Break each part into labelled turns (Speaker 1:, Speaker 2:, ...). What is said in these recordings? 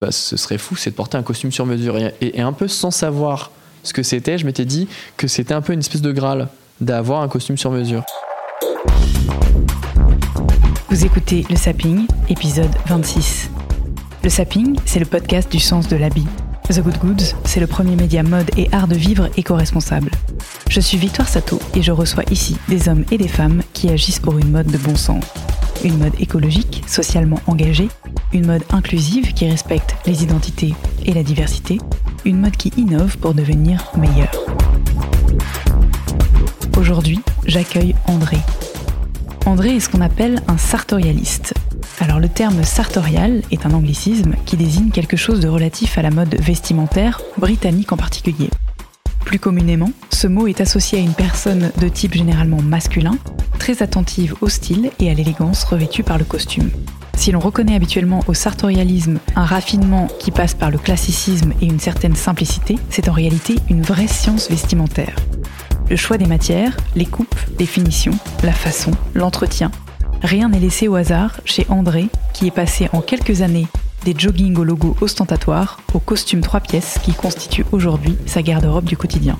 Speaker 1: Bah, ce serait fou, c'est de porter un costume sur mesure. Et, un peu sans savoir ce que c'était, je m'étais dit que c'était un peu une espèce de Graal d'avoir un costume sur mesure.
Speaker 2: Vous écoutez Le Sapping, épisode 26. Le Sapping, c'est le podcast du sens de l'habit. The Good Goods, c'est le premier média mode et art de vivre éco-responsable. Je suis Victoire Sato et je reçois ici des hommes et des femmes qui agissent pour une mode de bon sens. Une mode écologique, socialement engagée, une mode inclusive qui respecte les identités et la diversité, une mode qui innove pour devenir meilleure. Aujourd'hui, j'accueille André, André est ce qu'on appelle un sartorialiste. Alors le terme sartorial est un anglicisme qui désigne quelque chose de relatif à la mode vestimentaire, britannique en particulier. Plus communément, ce mot est associé à une personne de type généralement masculin, très attentive au style et à l'élégance revêtue par le costume. Si l'on reconnaît habituellement au sartorialisme un raffinement qui passe par le classicisme et une certaine simplicité, c'est en réalité une vraie science vestimentaire. Le choix des matières, les coupes, les finitions, la façon, l'entretien. Rien n'est laissé au hasard chez André, qui est passé en quelques années des joggings au logo ostentatoire au costume trois pièces qui constitue aujourd'hui sa garde-robe du quotidien.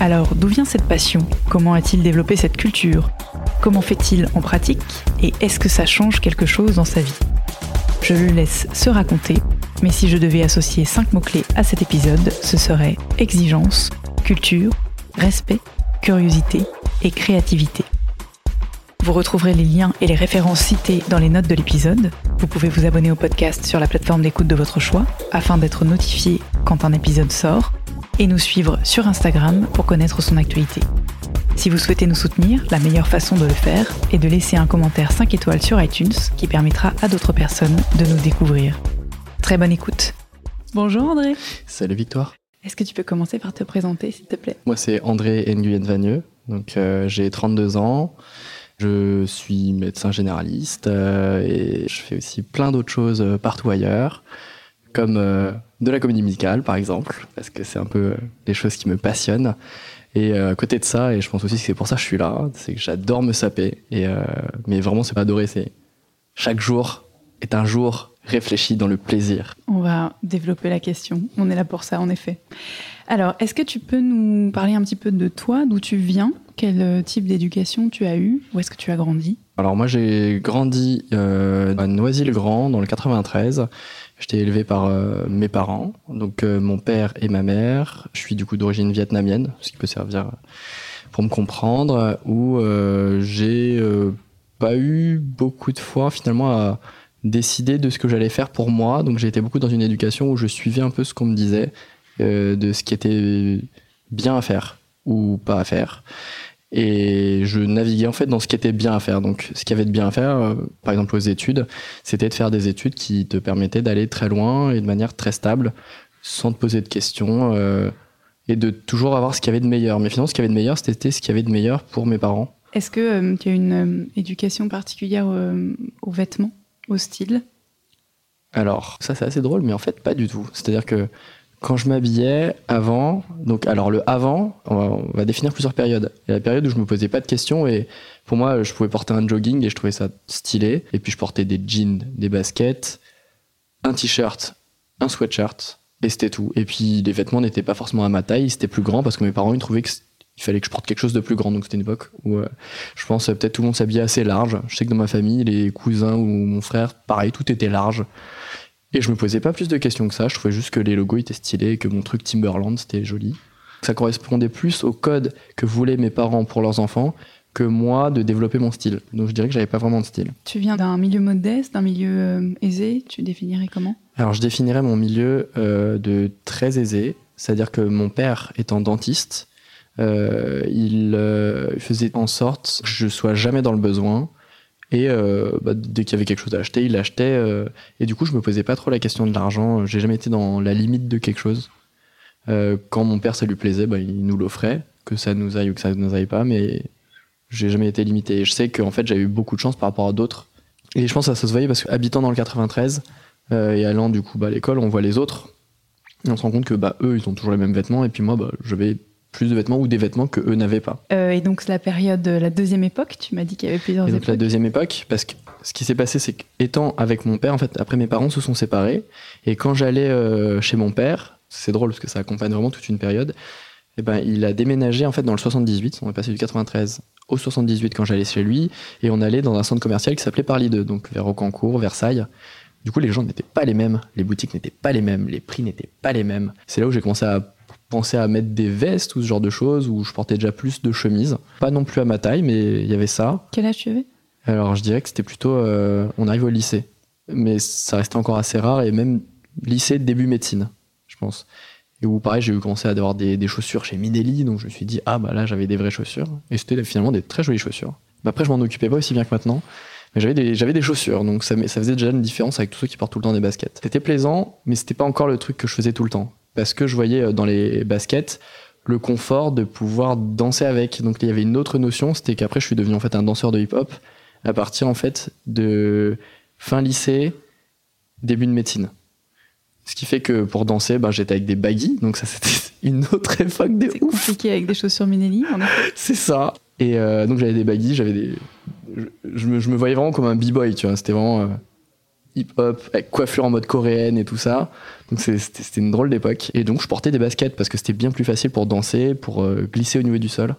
Speaker 2: Alors, d'où vient cette passion? Comment a-t-il développé cette culture? Comment fait-il en pratique? Et est-ce que ça change quelque chose dans sa vie? Je le laisse se raconter, mais si je devais associer cinq mots-clés à cet épisode, ce serait exigence, culture, respect, curiosité et créativité. Vous retrouverez les liens et les références cités dans les notes de l'épisode. Vous pouvez vous abonner au podcast sur la plateforme d'écoute de votre choix afin d'être notifié quand un épisode sort et nous suivre sur Instagram pour connaître son actualité. Si vous souhaitez nous soutenir, la meilleure façon de le faire est de laisser un commentaire 5 étoiles sur iTunes qui permettra à d'autres personnes de nous découvrir. Très bonne écoute. Bonjour André.
Speaker 1: Salut Victoire.
Speaker 2: Est-ce que tu peux commencer par te présenter s'il te plaît?
Speaker 1: Moi c'est André Nguyen Vagneux, donc euh, j'ai 32 ans. Je suis médecin généraliste euh, et je fais aussi plein d'autres choses euh, partout ailleurs, comme euh, de la comédie musicale par exemple, parce que c'est un peu des choses qui me passionnent. Et à côté de ça, et je pense aussi que c'est pour ça que je suis là, c'est que j'adore me saper. Et, euh, mais vraiment, c'est pas adorer, c'est chaque jour est un jour réfléchi dans le plaisir.
Speaker 2: On va développer la question. On est là pour ça, en effet. Alors, est-ce que tu peux nous parler un petit peu de toi, d'où tu viens, quel euh, type d'éducation tu as eu, où est-ce que tu as grandi?
Speaker 1: Alors moi j'ai grandi euh, à Noisy-le-Grand dans le 93. J'étais élevé par euh, mes parents, donc euh, mon père et ma mère. Je suis du coup d'origine vietnamienne, ce qui peut servir pour me comprendre, où j'ai pas eu beaucoup de fois finalement à décider de ce que j'allais faire pour moi. Donc été beaucoup dans une éducation où je suivais un peu ce qu'on me disait euh, de ce qui était bien à faire ou pas à faire. Et je naviguais en fait dans ce qui était bien à faire. Donc, ce qui avait de bien à faire, euh, par exemple aux études, c'était de faire des études qui te permettaient d'aller très loin et de manière très stable, sans te poser de questions, euh, et de toujours avoir ce qu'il y avait de meilleur. Mais finalement, ce qu'il y avait de meilleur, c'était ce qu'il y avait de meilleur pour mes parents.
Speaker 2: Est-ce que tu as une éducation particulière aux vêtements, au style
Speaker 1: Alors, ça c'est assez drôle, mais en fait pas du tout. C'est-à-dire que quand je m'habillais avant, donc alors le avant, on va, définir plusieurs périodes. Il y a la période où je me posais pas de questions et pour moi je pouvais porter un jogging et je trouvais ça stylé. Et puis je portais des jeans, des baskets, un t-shirt, un sweatshirt et c'était tout. Et puis les vêtements n'étaient pas forcément à ma taille, c'était plus grand parce que mes parents ils trouvaient que il fallait que je porte quelque chose de plus grand. Donc c'était une époque où euh, je pense euh, peut-être tout le monde s'habillait assez large. Je sais que dans ma famille, les cousins ou mon frère, pareil, tout était large. Et je me posais pas plus de questions que ça. Je trouvais juste que les logos étaient stylés et que mon truc Timberland c'était joli. Ça correspondait plus au code que voulaient mes parents pour leurs enfants que moi de développer mon style. Donc je dirais que j'avais pas vraiment de style.
Speaker 2: Tu viens d'un milieu modeste, d'un milieu euh, aisé Tu définirais comment?
Speaker 1: Alors je définirais mon milieu euh, de très aisé, c'est-à-dire que mon père étant dentiste, il euh, faisait en sorte que je sois jamais dans le besoin Et euh, bah, dès qu'il y avait quelque chose à acheter, il l'achetait. euh, et du coup, je me posais pas trop la question de l'argent. J'ai jamais été dans la limite de quelque chose. Euh, quand mon père, ça lui plaisait, bah, il nous l'offrait, que ça nous aille ou que ça nous aille pas. Mais j'ai jamais été limité. Et je sais qu'en fait, j'ai eu beaucoup de chance par rapport à d'autres. Et je pense que ça, se voyait parce qu'habitant dans le 93 euh, et allant du coup bah, à l'école, on voit les autres. Et on se rend compte que eux, ils ont toujours les mêmes vêtements. Et puis moi, bah, j'avais plus de vêtements ou des vêtements que eux n'avaient pas.
Speaker 2: Euh, et donc, la période, la deuxième époque, tu m'as dit qu'il y avait plusieurs
Speaker 1: Et donc
Speaker 2: époques.
Speaker 1: la deuxième époque, parce que ce qui s'est passé, c'est qu'étant avec mon père, en fait, après mes parents se sont séparés, et quand j'allais euh, chez mon père, c'est drôle parce que ça accompagne vraiment toute une période, et ben il a déménagé en fait dans le 78, on est passé du 93 au 78 quand j'allais chez lui, et on allait dans un centre commercial qui s'appelait Parly 2, donc vers Rocancourt, Versailles. Du coup, les gens n'étaient pas les mêmes, les boutiques n'étaient pas les mêmes, les prix n'étaient pas les mêmes. C'est là où j'ai commencé à penser à mettre des vestes ou ce genre de choses, où je portais déjà plus de chemises. Pas non plus à ma taille, mais il y avait ça.
Speaker 2: Quel âge tu avais?
Speaker 1: Alors je dirais que c'était plutôt, euh, on arrive au lycée, mais ça restait encore assez rare et même lycée début médecine, je pense. Et où pareil j'ai eu commencé à avoir des, des chaussures chez Mideli, donc je me suis dit ah bah là j'avais des vraies chaussures et c'était finalement des très jolies chaussures. Mais après je m'en occupais pas aussi bien que maintenant, mais j'avais des j'avais des chaussures donc ça, ça faisait déjà une différence avec tous ceux qui portent tout le temps des baskets. C'était plaisant, mais c'était pas encore le truc que je faisais tout le temps parce que je voyais euh, dans les baskets le confort de pouvoir danser avec. Donc il y avait une autre notion, c'était qu'après je suis devenu en fait un danseur de hip-hop à partir en fait de fin lycée, début de médecine. Ce qui fait que pour danser, ben, j'étais avec des baggy, donc ça c'était une autre époque de ouf.
Speaker 2: compliqué avec des chaussures Minelli.
Speaker 1: C'est ça. Et euh, donc j'avais des baggy, j'avais des. Je, je me, je me voyais vraiment comme un b-boy, tu vois. C'était vraiment euh, hip-hop, avec coiffure en mode coréenne et tout ça. Donc c'était une drôle d'époque. Et donc je portais des baskets parce que c'était bien plus facile pour danser, pour euh, glisser au niveau du sol.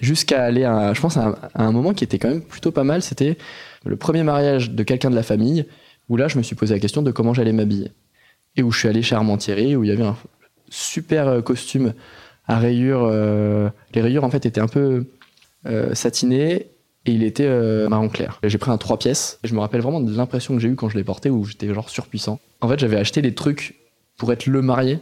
Speaker 1: Jusqu'à aller à, je pense, à un, moment qui était quand même plutôt pas mal. C'était le premier mariage de quelqu'un de la famille où là je me suis posé la question de comment j'allais m'habiller. Et où je suis allé chez Armand Thierry où il y avait un super euh, costume à rayures. euh, les rayures en fait étaient un peu satinées et il était euh, marron clair. J'ai pris un trois pièces et je me rappelle vraiment de l'impression que j'ai eue quand je l'ai porté où j'étais genre surpuissant. En fait, j'avais acheté des trucs pour être le marié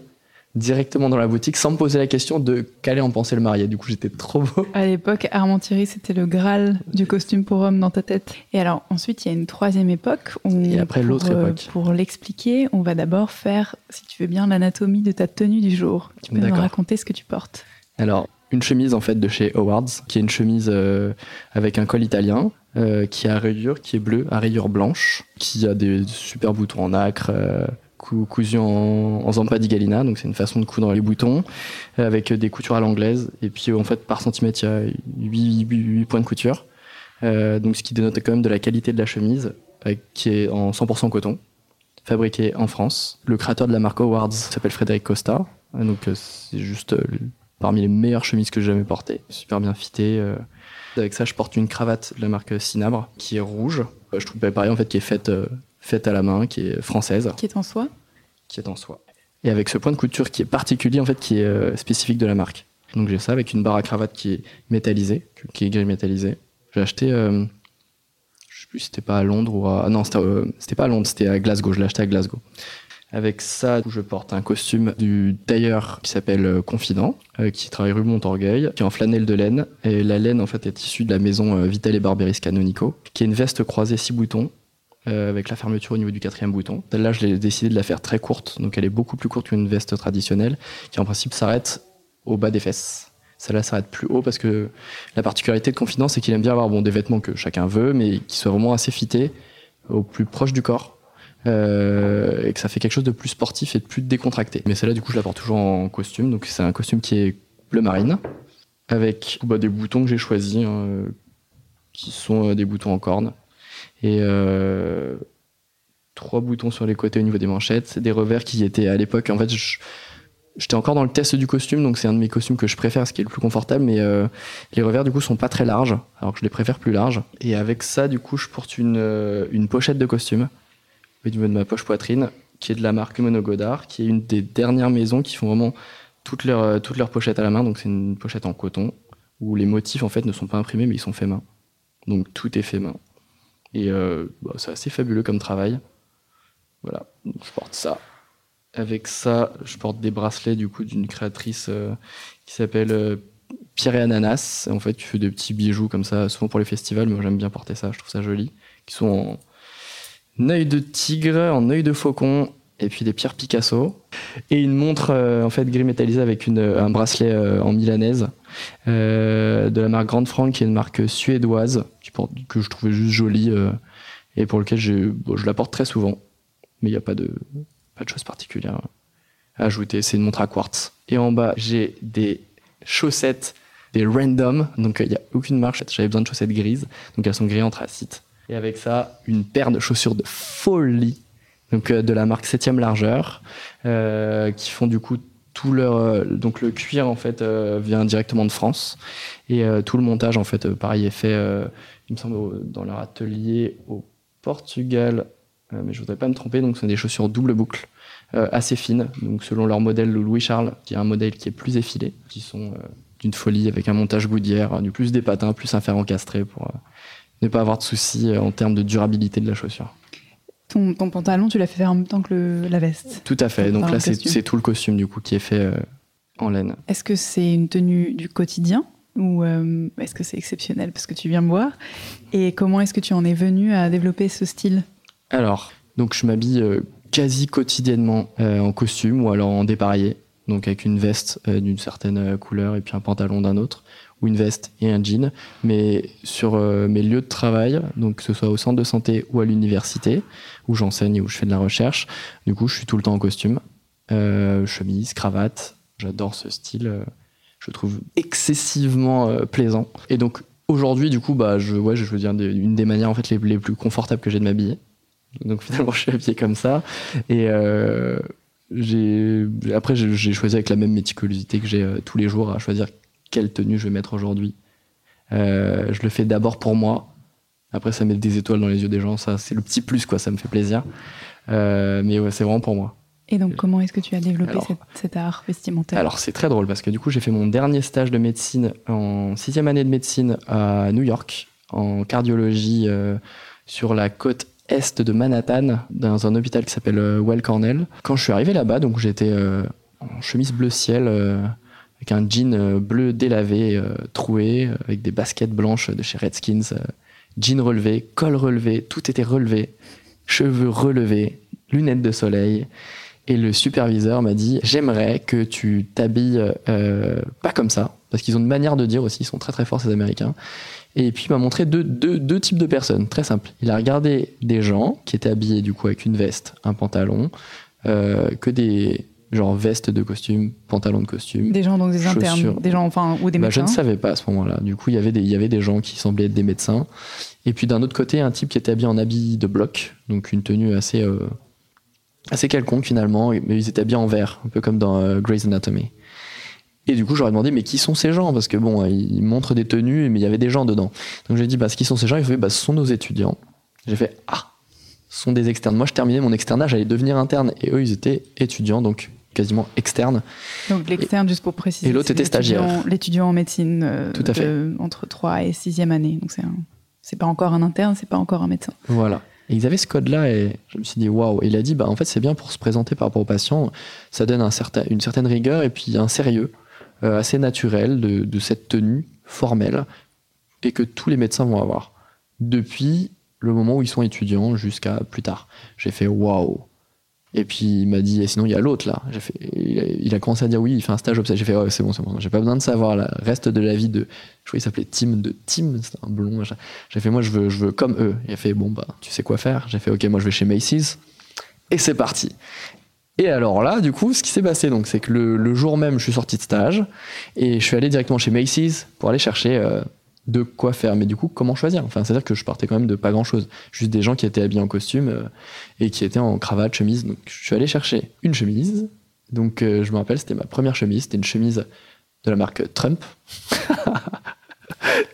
Speaker 1: directement dans la boutique sans me poser la question de qu'allait en penser le marié. Du coup, j'étais trop beau.
Speaker 2: À l'époque, Armand Thierry, c'était le Graal du costume pour homme dans ta tête. Et alors, ensuite, il y a une troisième époque. Où,
Speaker 1: Et après, l'autre
Speaker 2: euh,
Speaker 1: époque.
Speaker 2: Pour l'expliquer, on va d'abord faire, si tu veux bien, l'anatomie de ta tenue du jour. Tu peux nous raconter ce que tu portes
Speaker 1: Alors, une chemise en fait de chez Howards, qui est une chemise euh, avec un col italien, euh, qui a rayures, qui est bleue, à rayures blanches, qui a des super boutons en acre, euh, en, en zampa di gallina, donc c'est une façon de coudre les boutons, euh, avec des coutures à l'anglaise, et puis en fait par centimètre il y a 8, 8 points de couture, Euh, donc ce qui dénote quand même de la qualité de la chemise, euh, qui est en 100% coton, fabriquée en France. Le créateur de la marque Howards s'appelle Frédéric Costa, euh, donc euh, c'est juste euh, parmi les meilleures chemises que j'ai jamais portées. Super bien fitée. euh. Avec ça, je porte une cravate de la marque Cinabre qui est rouge. Euh, Je trouve pas pareil en fait, qui est faite, euh, faite à la main, qui est française,
Speaker 2: Qui est en soi
Speaker 1: qui est en soie. Et avec ce point de couture qui est particulier en fait, qui est euh, spécifique de la marque. Donc j'ai ça avec une barre à cravate qui est métallisée, qui est gris métallisée. J'ai acheté, euh, je sais plus si c'était pas à Londres ou à, non c'était c'était pas à Londres, c'était à Glasgow. Je l'ai acheté à Glasgow. Avec ça, je porte un costume du tailleur qui s'appelle euh, Confident, euh, qui travaille rue Montorgueil, qui est en flanelle de laine. Et la laine, en fait, est issue de la maison euh, Vitel et Barberis Canonico, qui est une veste croisée six boutons, avec la fermeture au niveau du quatrième bouton. Celle-là, je l'ai décidé de la faire très courte, donc elle est beaucoup plus courte qu'une veste traditionnelle, qui en principe s'arrête au bas des fesses. Celle-là s'arrête plus haut parce que la particularité de Confident, c'est qu'il aime bien avoir des vêtements que chacun veut, mais qui soient vraiment assez fités, au plus proche du corps. Euh, et que ça fait quelque chose de plus sportif et de plus décontracté. Mais celle-là, du coup, je la porte toujours en costume. Donc, c'est un costume qui est bleu marine, avec bah, des boutons que j'ai choisis, hein, qui sont euh, des boutons en corne. Et euh, trois boutons sur les côtés au niveau des manchettes, des revers qui étaient à l'époque. En fait, j'étais encore dans le test du costume, donc c'est un de mes costumes que je préfère, ce qui est le plus confortable. Mais les revers, du coup, sont pas très larges, alors que je les préfère plus larges. Et avec ça, du coup, je porte une, une pochette de costume au niveau de ma poche poitrine, qui est de la marque Mono Godard, qui est une des dernières maisons qui font vraiment toutes leurs, euh, toutes leurs pochettes à la main. Donc c'est une pochette en coton, où les motifs en fait ne sont pas imprimés, mais ils sont faits main. Donc tout est fait main. Et euh, bah, c'est assez fabuleux comme travail. Voilà, je porte ça. Avec ça, je porte des bracelets du coup d'une créatrice euh, qui s'appelle pierre et ananas. En fait, tu fais des petits bijoux comme ça, souvent pour les festivals, mais j'aime bien porter ça, je trouve ça joli. Qui sont œil de tigre, en œil de faucon, et puis des pierres Picasso. Et une montre euh, en fait gris métallisé avec une, un bracelet euh, en milanaise euh, de la marque Grande Franck, qui est une marque suédoise, qui porte, que je trouvais juste jolie et pour lequel je la porte très souvent. Mais il n'y a pas de, pas de choses particulières à ajouter. C'est une montre à quartz. Et en bas, j'ai des chaussettes, des random. Donc il n'y a aucune marque. J'avais besoin de chaussettes grises. Donc elles sont gris anthracite. Et avec ça, une paire de chaussures de folie. Donc de la marque 7 largeur. Euh, qui font du coup tout leur euh, donc le cuir en fait euh, vient directement de France et tout le montage en fait pareil est fait il me semble dans leur atelier au Portugal mais je voudrais pas me tromper donc ce sont des chaussures double boucle assez fines donc selon leur modèle Louis Charles qui est un modèle qui est plus effilé qui sont d'une folie avec un montage boudière du plus des patins plus un fer encastré pour ne pas avoir de soucis en termes de durabilité de la chaussure.
Speaker 2: Ton, pantalon, tu l'as fait faire en même temps que la veste.
Speaker 1: Tout à fait. Donc là, c'est tout le costume du coup qui est fait euh, en laine.
Speaker 2: Est-ce que c'est une tenue du quotidien ou euh, est-ce que c'est exceptionnel parce que tu viens me voir? Et comment est-ce que tu en es venu à développer ce style?
Speaker 1: Alors, donc je m'habille euh, quasi quotidiennement en costume ou alors en dépareillé, donc avec une veste d'une certaine couleur et puis un pantalon d'un autre ou une veste et un jean, mais sur euh, mes lieux de travail, donc que ce soit au centre de santé ou à l'université, où j'enseigne, où je fais de la recherche, du coup, je suis tout le temps en costume, euh, chemise, cravate. J'adore ce style. Euh, je trouve excessivement plaisant. Et donc aujourd'hui, du coup, bah, je, ouais, je veux dire une des manières en fait les, les plus confortables que j'ai de m'habiller. Donc finalement, je suis habillé comme ça. Et après, j'ai choisi avec la même méticulosité que j'ai tous les jours à choisir quelle tenue je vais mettre aujourd'hui. Euh, je le fais d'abord pour moi. Après, ça met des étoiles dans les yeux des gens. Ça, c'est le petit plus, quoi. Ça me fait plaisir. Euh, mais ouais, c'est vraiment pour moi.
Speaker 2: Et donc, comment est-ce que tu as développé cet, art vestimentaire?
Speaker 1: Alors, c'est très drôle parce que du coup, j'ai fait mon dernier stage de médecine en sixième année de médecine à New York, en cardiologie euh, sur la côte est de Manhattan, dans un hôpital qui s'appelle Well Cornell. Quand je suis arrivé là-bas, donc j'étais en chemise bleu ciel avec un jean euh, bleu délavé, euh, troué, euh, avec des baskets blanches de chez Redskins, jean relevé, col relevé, tout était relevé, cheveux relevés, lunettes de soleil. Et le superviseur m'a dit J'aimerais que tu t'habilles pas comme ça, parce qu'ils ont une manière de dire aussi, ils sont très très forts ces Américains. Et puis il m'a montré deux, deux, deux, types de personnes, très simple. Il a regardé des gens qui étaient habillés du coup avec une veste, un pantalon, que des genre veste de costume, pantalon de costume.
Speaker 2: Des gens donc des internes, des gens enfin ou des médecins.
Speaker 1: Bah, je ne savais pas à ce moment-là. Du coup, il y avait des il y avait des gens qui semblaient être des médecins. Et puis d'un autre côté, un type qui était habillé en habit de bloc, donc une tenue assez euh, assez quelconque finalement, mais ils étaient habillés en vert, un peu comme dans euh, Grey's Anatomy. Et du coup, j'aurais demandé, mais qui sont ces gens? Parce que bon, ils montrent des tenues, mais il y avait des gens dedans. Donc j'ai dit, bah, qui sont ces gens? Il fait, bah, ce sont nos étudiants. J'ai fait, ah, ce sont des externes. Moi, je terminais mon externat, j'allais devenir interne, et eux, ils étaient étudiants, donc quasiment externe.
Speaker 2: Donc l'externe, juste pour préciser.
Speaker 1: Et l'autre était stagiaire.
Speaker 2: L'étudiant en médecine euh,
Speaker 1: Tout à fait.
Speaker 2: entre 3 et 6e année. Donc c'est c'est pas encore un interne, c'est pas encore un médecin.
Speaker 1: Voilà. Et ils avaient ce code-là et je me suis dit waouh. Il a dit bah en fait c'est bien pour se présenter par rapport aux patients. Ça donne un certain, une certaine rigueur et puis un sérieux euh, assez naturel de, de cette tenue formelle et que tous les médecins vont avoir depuis le moment où ils sont étudiants jusqu'à plus tard. J'ai fait waouh. Et puis il m'a dit, et sinon il y a l'autre là. Il a, commencé à dire oui, il fait un stage J'ai fait, ouais, c'est bon, c'est bon. J'ai pas besoin de savoir le reste de la vie de. Je crois qu'il s'appelait Tim, de Tim, c'était un blond. J'ai fait, moi je veux, comme eux. Il a fait, bon bah, tu sais quoi faire. J'ai fait, ok, moi je vais chez Macy's. Et c'est parti. Et alors là, du coup, ce qui s'est passé, donc, c'est que le, le, jour même, je suis sorti de stage et je suis allé directement chez Macy's pour aller chercher euh, de quoi faire. Mais du coup, comment choisir? Enfin, c'est-à-dire que je partais quand même de pas grand-chose. Juste des gens qui étaient habillés en costume euh, et qui étaient en cravate, chemise. Donc, je suis allé chercher une chemise. Donc, euh, je me rappelle, c'était ma première chemise. C'était une chemise de la marque Trump.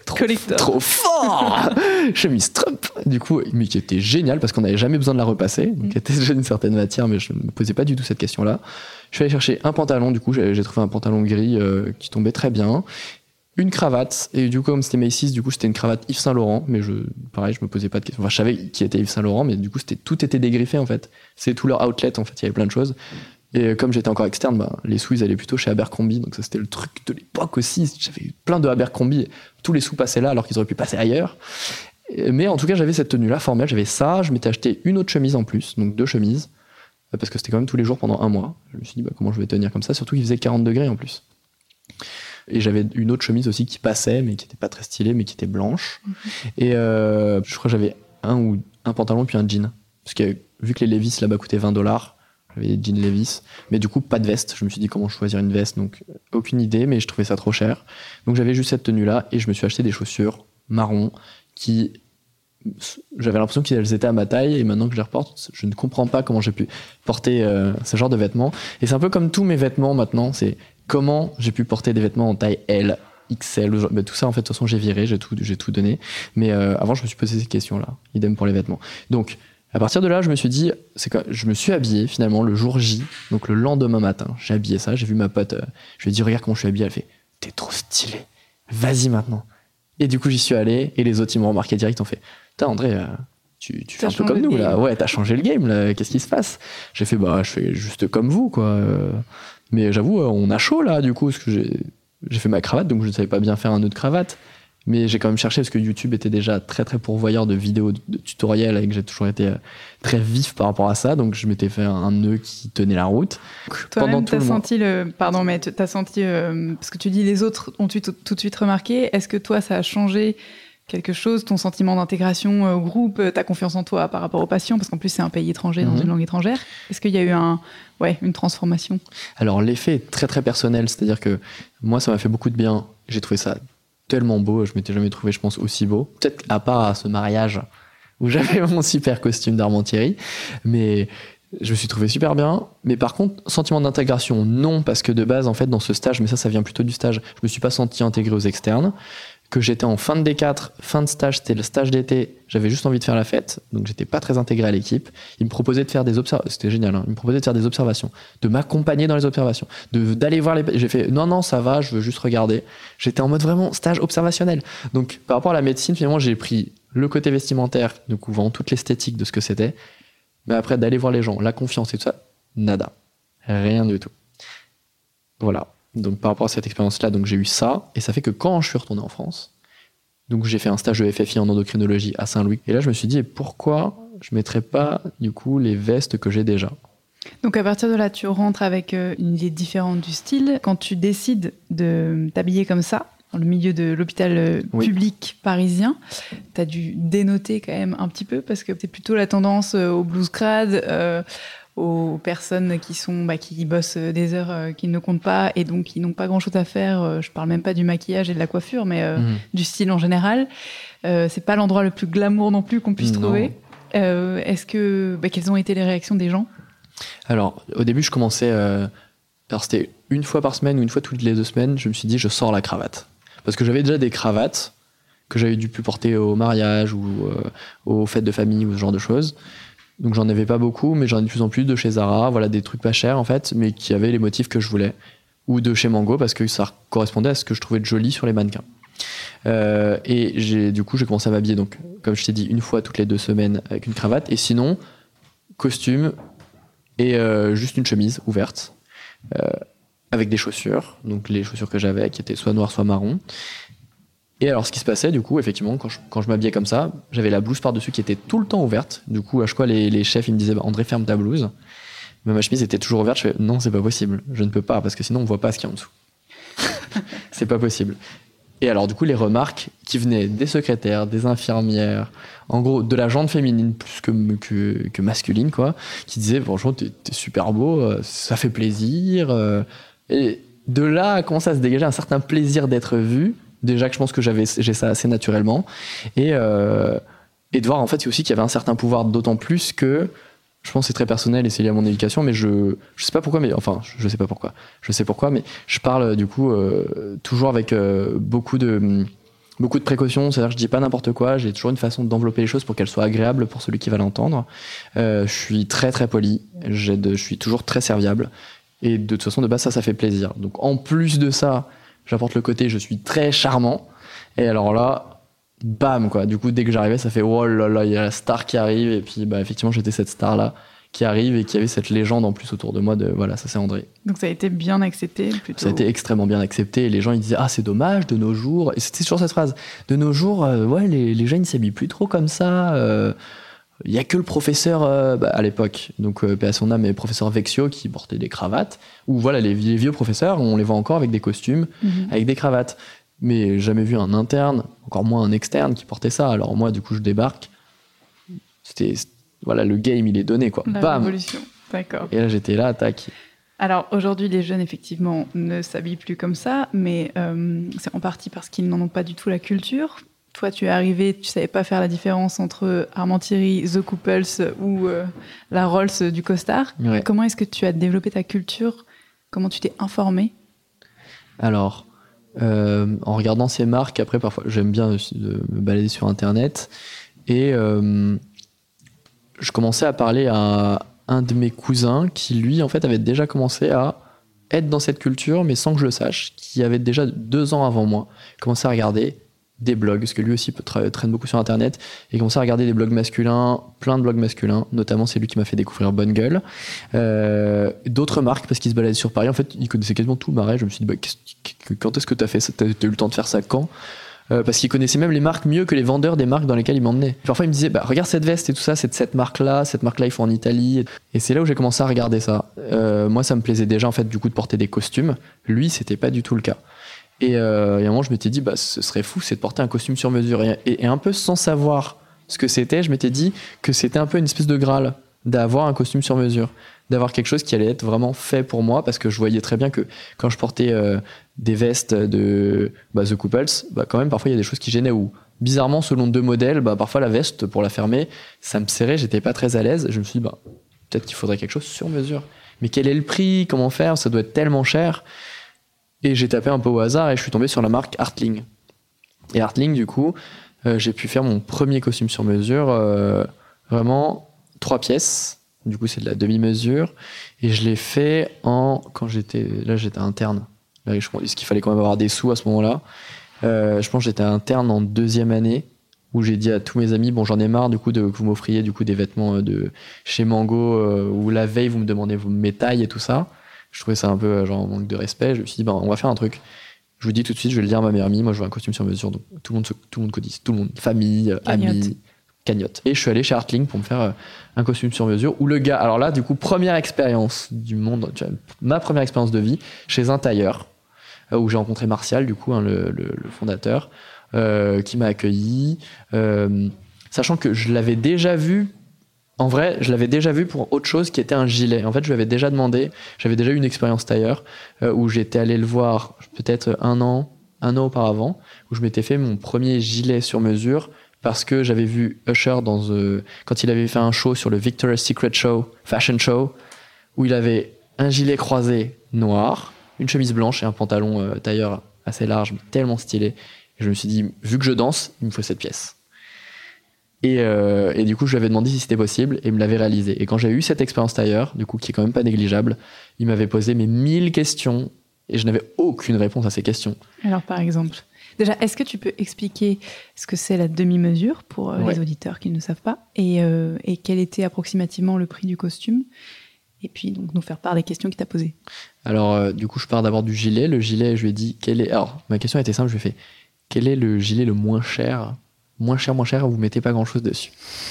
Speaker 2: trop,
Speaker 1: trop fort Chemise Trump Du coup, mais qui était génial parce qu'on n'avait jamais besoin de la repasser. Donc, elle était déjà d'une certaine matière, mais je ne me posais pas du tout cette question-là. Je suis allé chercher un pantalon, du coup, j'ai trouvé un pantalon gris euh, qui tombait très bien une cravate et du coup comme c'était Macy's du coup c'était une cravate Yves Saint Laurent mais je pareil je me posais pas de questions enfin je savais qui était Yves Saint Laurent mais du coup c'était tout était dégriffé en fait c'est tout leur outlet en fait il y avait plein de choses Et comme j'étais encore externe, bah, les sous, ils allaient plutôt chez Abercrombie. Donc ça, c'était le truc de l'époque aussi. J'avais plein de Abercrombie. Tous les sous passaient là alors qu'ils auraient pu passer ailleurs. Mais en tout cas, j'avais cette tenue-là formelle. J'avais ça. Je m'étais acheté une autre chemise en plus. Donc deux chemises. Parce que c'était quand même tous les jours pendant un mois. Je me suis dit, bah, comment je vais tenir comme ça? Surtout qu'il faisait 40 degrés en plus. Et j'avais une autre chemise aussi qui passait, mais qui n'était pas très stylée, mais qui était blanche. Et euh, je crois que j'avais un ou un pantalon puis un jean. Parce que vu que les Levis là-bas coûtaient 20 dollars, j'avais des jeans Levis. Mais du coup, pas de veste. Je me suis dit comment choisir une veste. Donc, aucune idée, mais je trouvais ça trop cher. Donc, j'avais juste cette tenue-là et je me suis acheté des chaussures marron qui. J'avais l'impression qu'elles étaient à ma taille et maintenant que je les reporte, je ne comprends pas comment j'ai pu porter euh, ce genre de vêtements. Et c'est un peu comme tous mes vêtements maintenant. C'est comment j'ai pu porter des vêtements en taille L, XL, bah, tout ça en fait de toute façon j'ai viré, j'ai tout, j'ai tout donné. Mais euh, avant je me suis posé ces questions-là. Idem pour les vêtements. Donc à partir de là, je me suis dit, c'est quoi Je me suis habillé finalement le jour J, donc le lendemain matin. J'ai habillé ça, j'ai vu ma pote, euh, je lui ai dit, regarde comment je suis habillé. Elle fait, t'es trop stylé, vas-y maintenant. Et du coup, j'y suis allé, et les autres, ils m'ont remarqué direct, ont fait, putain, André, euh, tu, tu fais un peu comme nous là. Ouais, t'as changé le game là, qu'est-ce qui se passe? J'ai fait, bah, je fais juste comme vous, quoi. Euh. Mais j'avoue, on a chaud là, du coup, parce que j'ai fait ma cravate, donc je ne savais pas bien faire un nœud de cravate. Mais j'ai quand même cherché parce que YouTube était déjà très très pourvoyeur de vidéos, de, tutoriels et que j'ai toujours été euh, très vif par rapport à ça. Donc je m'étais fait un nœud qui tenait la route.
Speaker 2: Toi-même, t'as senti le, pardon, mais t'as senti euh, parce que tu dis les autres ont tout, tout de suite remarqué. Est-ce que toi ça a changé quelque chose, ton sentiment d'intégration euh, au groupe, ta confiance en toi par rapport aux patients, parce qu'en plus c'est un pays étranger dans mhm. une langue étrangère. Est-ce qu'il y a eu un, ouais, une transformation?
Speaker 1: Alors l'effet est très très personnel, c'est-à-dire que moi ça m'a fait beaucoup de bien. J'ai trouvé ça tellement beau. Je m'étais jamais trouvé, je pense, aussi beau. Peut-être à part à ce mariage où j'avais mon super costume d'Armentieri. Mais je me suis trouvé super bien. Mais par contre, sentiment d'intégration, non, parce que de base, en fait, dans ce stage, mais ça, ça vient plutôt du stage, je me suis pas senti intégré aux externes que j'étais en fin de D4, fin de stage, c'était le stage d'été, j'avais juste envie de faire la fête, donc j'étais pas très intégré à l'équipe. Il me proposait de faire des observations, c'était génial, hein. il me proposait de faire des observations, de m'accompagner dans les observations, d'aller voir les. J'ai fait non non ça va, je veux juste regarder. J'étais en mode vraiment stage observationnel. Donc par rapport à la médecine, finalement j'ai pris le côté vestimentaire, donc couvrant toute l'esthétique de ce que c'était, mais après d'aller voir les gens, la confiance et tout ça, nada, rien du tout. Voilà. Donc par rapport à cette expérience-là, donc j'ai eu ça, et ça fait que quand je suis retourné en France, donc j'ai fait un stage de FFI en endocrinologie à Saint-Louis, et là je me suis dit pourquoi je mettrais pas du coup les vestes que j'ai déjà?
Speaker 2: Donc à partir de là, tu rentres avec euh, une idée différente du style. Quand tu décides de t'habiller comme ça, dans le milieu de l'hôpital euh, public parisien, tu as dû dénoter quand même un petit peu parce que c'est plutôt la tendance euh, au blues crade, aux personnes qui sont bah, qui bossent des heures euh, qui ne comptent pas et donc qui n'ont pas grand chose à faire. Euh, je parle même pas du maquillage et de la coiffure, mais euh, mhm. du style en général. c'est pas l'endroit le plus glamour non plus qu'on puisse trouver. Est-ce que bah, quelles ont été les réactions des gens?
Speaker 1: Alors au début je commençais, alors c'était une fois par semaine ou une fois toutes les deux semaines, je me suis dit je sors la cravate parce que j'avais déjà des cravates que j'avais dû plus porter au mariage ou aux fêtes de famille ou ce genre de choses. Donc j'en avais pas beaucoup, mais j'en ai de plus en plus de chez Zara, voilà des trucs pas chers en fait, mais qui avaient les motifs que je voulais. Ou de chez Mango parce que ça correspondait à ce que je trouvais de joli sur les mannequins. Euh, et j'ai du coup j'ai commencé à m'habiller donc comme je t'ai dit une fois toutes les deux semaines avec une cravate et sinon costume et euh, juste une chemise ouverte euh, avec des chaussures donc les chaussures que j'avais qui étaient soit noires soit marron et alors, ce qui se passait, du coup, effectivement, quand je, m'habillais comme ça, j'avais la blouse par-dessus qui était tout le temps ouverte. Du coup, à chaque fois, les, chefs, ils me disaient, bah, André, ferme ta blouse. Mais ma chemise était toujours ouverte. Je fais, non, c'est pas possible. Je ne peux pas, parce que sinon, on voit pas ce qu'il y a en dessous. c'est pas possible. Et alors, du coup, les remarques qui venaient des secrétaires, des infirmières, en gros, de la jante féminine plus que masculine, quoi, qui disaient, franchement, t'es es super beau, euh, ça fait plaisir. Euh. Et de là, commence à se dégager un certain plaisir d'être vu Déjà que je pense que j'avais, j'ai ça assez naturellement. Et, euh, et de voir en fait aussi qu'il y avait un certain pouvoir, d'autant plus que je pense que c'est très personnel et c'est lié à mon éducation, mais je je sais pas pourquoi, mais enfin je sais pas pourquoi, je sais pourquoi, mais je parle du coup euh, toujours avec euh, beaucoup de beaucoup de précautions, c'est-à-dire que je dis pas n'importe quoi, j'ai toujours une façon d'envelopper les choses pour qu'elles soient agréables pour celui qui va l'entendre. je suis très très poli, je suis toujours très serviable et de toute façon de base ça ça fait plaisir. Donc en plus de ça, j'apporte le côté je suis très charmant. Et alors là, bam quoi. Du coup, dès que j'arrivais, ça fait oh là là, il y a la star qui arrive. Et puis bah effectivement, j'étais cette star là qui arrive et qui avait cette légende en plus autour de moi de voilà, ça c'est André.
Speaker 2: Donc ça a été bien accepté plutôt.
Speaker 1: Ça a été extrêmement bien accepté et les gens ils disaient ah c'est dommage de nos jours et c'était toujours cette phrase de nos jours euh, ouais les, les jeunes s'habillent plus trop comme ça. Euh, il y a que le professeur euh, bah, à l'époque, donc euh, à son âme, et professeur Vexio qui portait des cravates. Ou voilà, les, les vieux professeurs, on les voit encore avec des costumes,
Speaker 2: Mhm.
Speaker 1: avec des cravates. Mais jamais vu un interne, encore moins un externe qui portait ça. Alors moi, du coup, je débarque. C'était voilà, le game, il est donné quoi.
Speaker 2: La
Speaker 1: Bam.
Speaker 2: révolution. D'accord.
Speaker 1: Et là, j'étais là, tac.
Speaker 2: Alors aujourd'hui, les jeunes, effectivement, ne s'habillent plus comme ça, mais euh, c'est en partie parce qu'ils n'en ont pas du tout la culture. Toi, tu es arrivé, tu savais pas faire la différence entre Armand Thierry, The Couples ou euh, la Rolls du costard.
Speaker 1: Ouais.
Speaker 2: Comment est-ce que tu as développé ta culture? Comment tu t'es informé?
Speaker 1: Alors, euh, en regardant ces marques, après, parfois, j'aime bien me balader sur Internet. Et euh, je commençais à parler à un de mes cousins qui, lui, en fait, avait déjà commencé à être dans cette culture, mais sans que je le sache, qui avait déjà deux ans avant moi commencé à regarder des blogs, parce que lui aussi traîne beaucoup sur Internet, et commençait à regarder des blogs masculins, plein de blogs masculins, notamment c'est lui qui m'a fait découvrir Bonne Gueule, euh, d'autres marques, parce qu'il se baladait sur Paris, en fait il connaissait quasiment tout le marais, je me suis dit, bah, quand est-ce que t'as fait ça t'as eu le temps de faire ça quand? Euh, parce qu'il connaissait même les marques mieux que les vendeurs des marques dans lesquelles il m'emmenait. Parfois, il me disait, bah, regarde cette veste et tout ça, c'est de cette marque-là, cette marque-là, ils font en Italie. Et c'est là où j'ai commencé à regarder ça. Euh, moi, ça me plaisait déjà, en fait, du coup, de porter des costumes. Lui, c'était pas du tout le cas. Et, euh, et à un moment, je m'étais dit, bah, ce serait fou, c'est de porter un costume sur mesure. Et, et- et un peu sans savoir ce que c'était, je m'étais dit que c'était un peu une espèce de graal d'avoir un costume sur mesure, d'avoir quelque chose qui allait être vraiment fait pour moi, parce que je voyais très bien que quand je portais euh, des vestes de bah, The Couples, bah, quand même, parfois, il y a des choses qui gênaient ou bizarrement, selon deux modèles, bah, parfois la veste, pour la fermer, ça me serrait, j'étais pas très à l'aise. Je me suis dit, bah, peut-être qu'il faudrait quelque chose sur mesure. Mais quel est le prix? Comment faire? Ça doit être tellement cher. Et j'ai tapé un peu au hasard et je suis tombé sur la marque Artling. Et Artling, du coup, euh, j'ai pu faire mon premier costume sur mesure, euh, vraiment trois pièces. Du coup, c'est de la demi-mesure. Et je l'ai fait en. Quand j'étais. Là, j'étais interne. Là, je pense qu'il fallait quand même avoir des sous à ce moment-là? Euh, je pense que j'étais interne en deuxième année où j'ai dit à tous mes amis bon j'en ai marre du coup de que vous m'offriez du coup des vêtements de chez Mango euh, où la veille vous me demandez mes tailles et tout ça je trouvais ça un peu euh, genre manque de respect je me suis dit ben on va faire un truc je vous dis tout de suite je vais le dire à ma meilleure amie moi je veux un costume sur mesure donc tout le monde se- tout le monde cotise tout le monde famille euh,
Speaker 2: Cagnotte.
Speaker 1: amis cagnotte et je suis allé chez Artling pour me faire euh, un costume sur mesure où le gars alors là du coup première expérience du monde tu vois, ma première expérience de vie chez un tailleur où j'ai rencontré Martial, du coup, hein, le, le- le fondateur, euh, qui m'a accueilli, euh, sachant que je l'avais déjà vu. En vrai, je l'avais déjà vu pour autre chose qui était un gilet. En fait, je lui avais déjà demandé, j'avais déjà eu une expérience tailleur euh, où j'étais allé le voir peut-être un an, un an auparavant, où je m'étais fait mon premier gilet sur mesure parce que j'avais vu Usher dans euh, quand il avait fait un show sur le Victoria's Secret Show, Fashion Show, où il avait un gilet croisé noir, une chemise blanche et un pantalon euh, tailleur assez large, mais tellement stylé. Et je me suis dit, vu que je danse, il me faut cette pièce. Et, euh, et du coup, je lui avais demandé si c'était possible et il me l'avait réalisé. Et quand j'ai eu cette expérience tailleur, du coup, qui est quand même pas négligeable, il m'avait posé mes mille questions et je n'avais aucune réponse à ces questions.
Speaker 2: Alors, par exemple, déjà, est-ce que tu peux expliquer ce que c'est la demi-mesure pour euh,
Speaker 1: Ouais.
Speaker 2: les auditeurs qui ne savent pas et, euh, et quel était approximativement le prix du costume Et puis, donc, nous faire part des questions qu'il t'a posées?
Speaker 1: Alors, du coup, je pars d'abord du gilet. Le gilet, je lui ai dit, quel est. Alors, ma question était simple, je lui ai fait, quel est le gilet le moins cher Moins cher, moins cher, vous mettez pas grand chose dessus.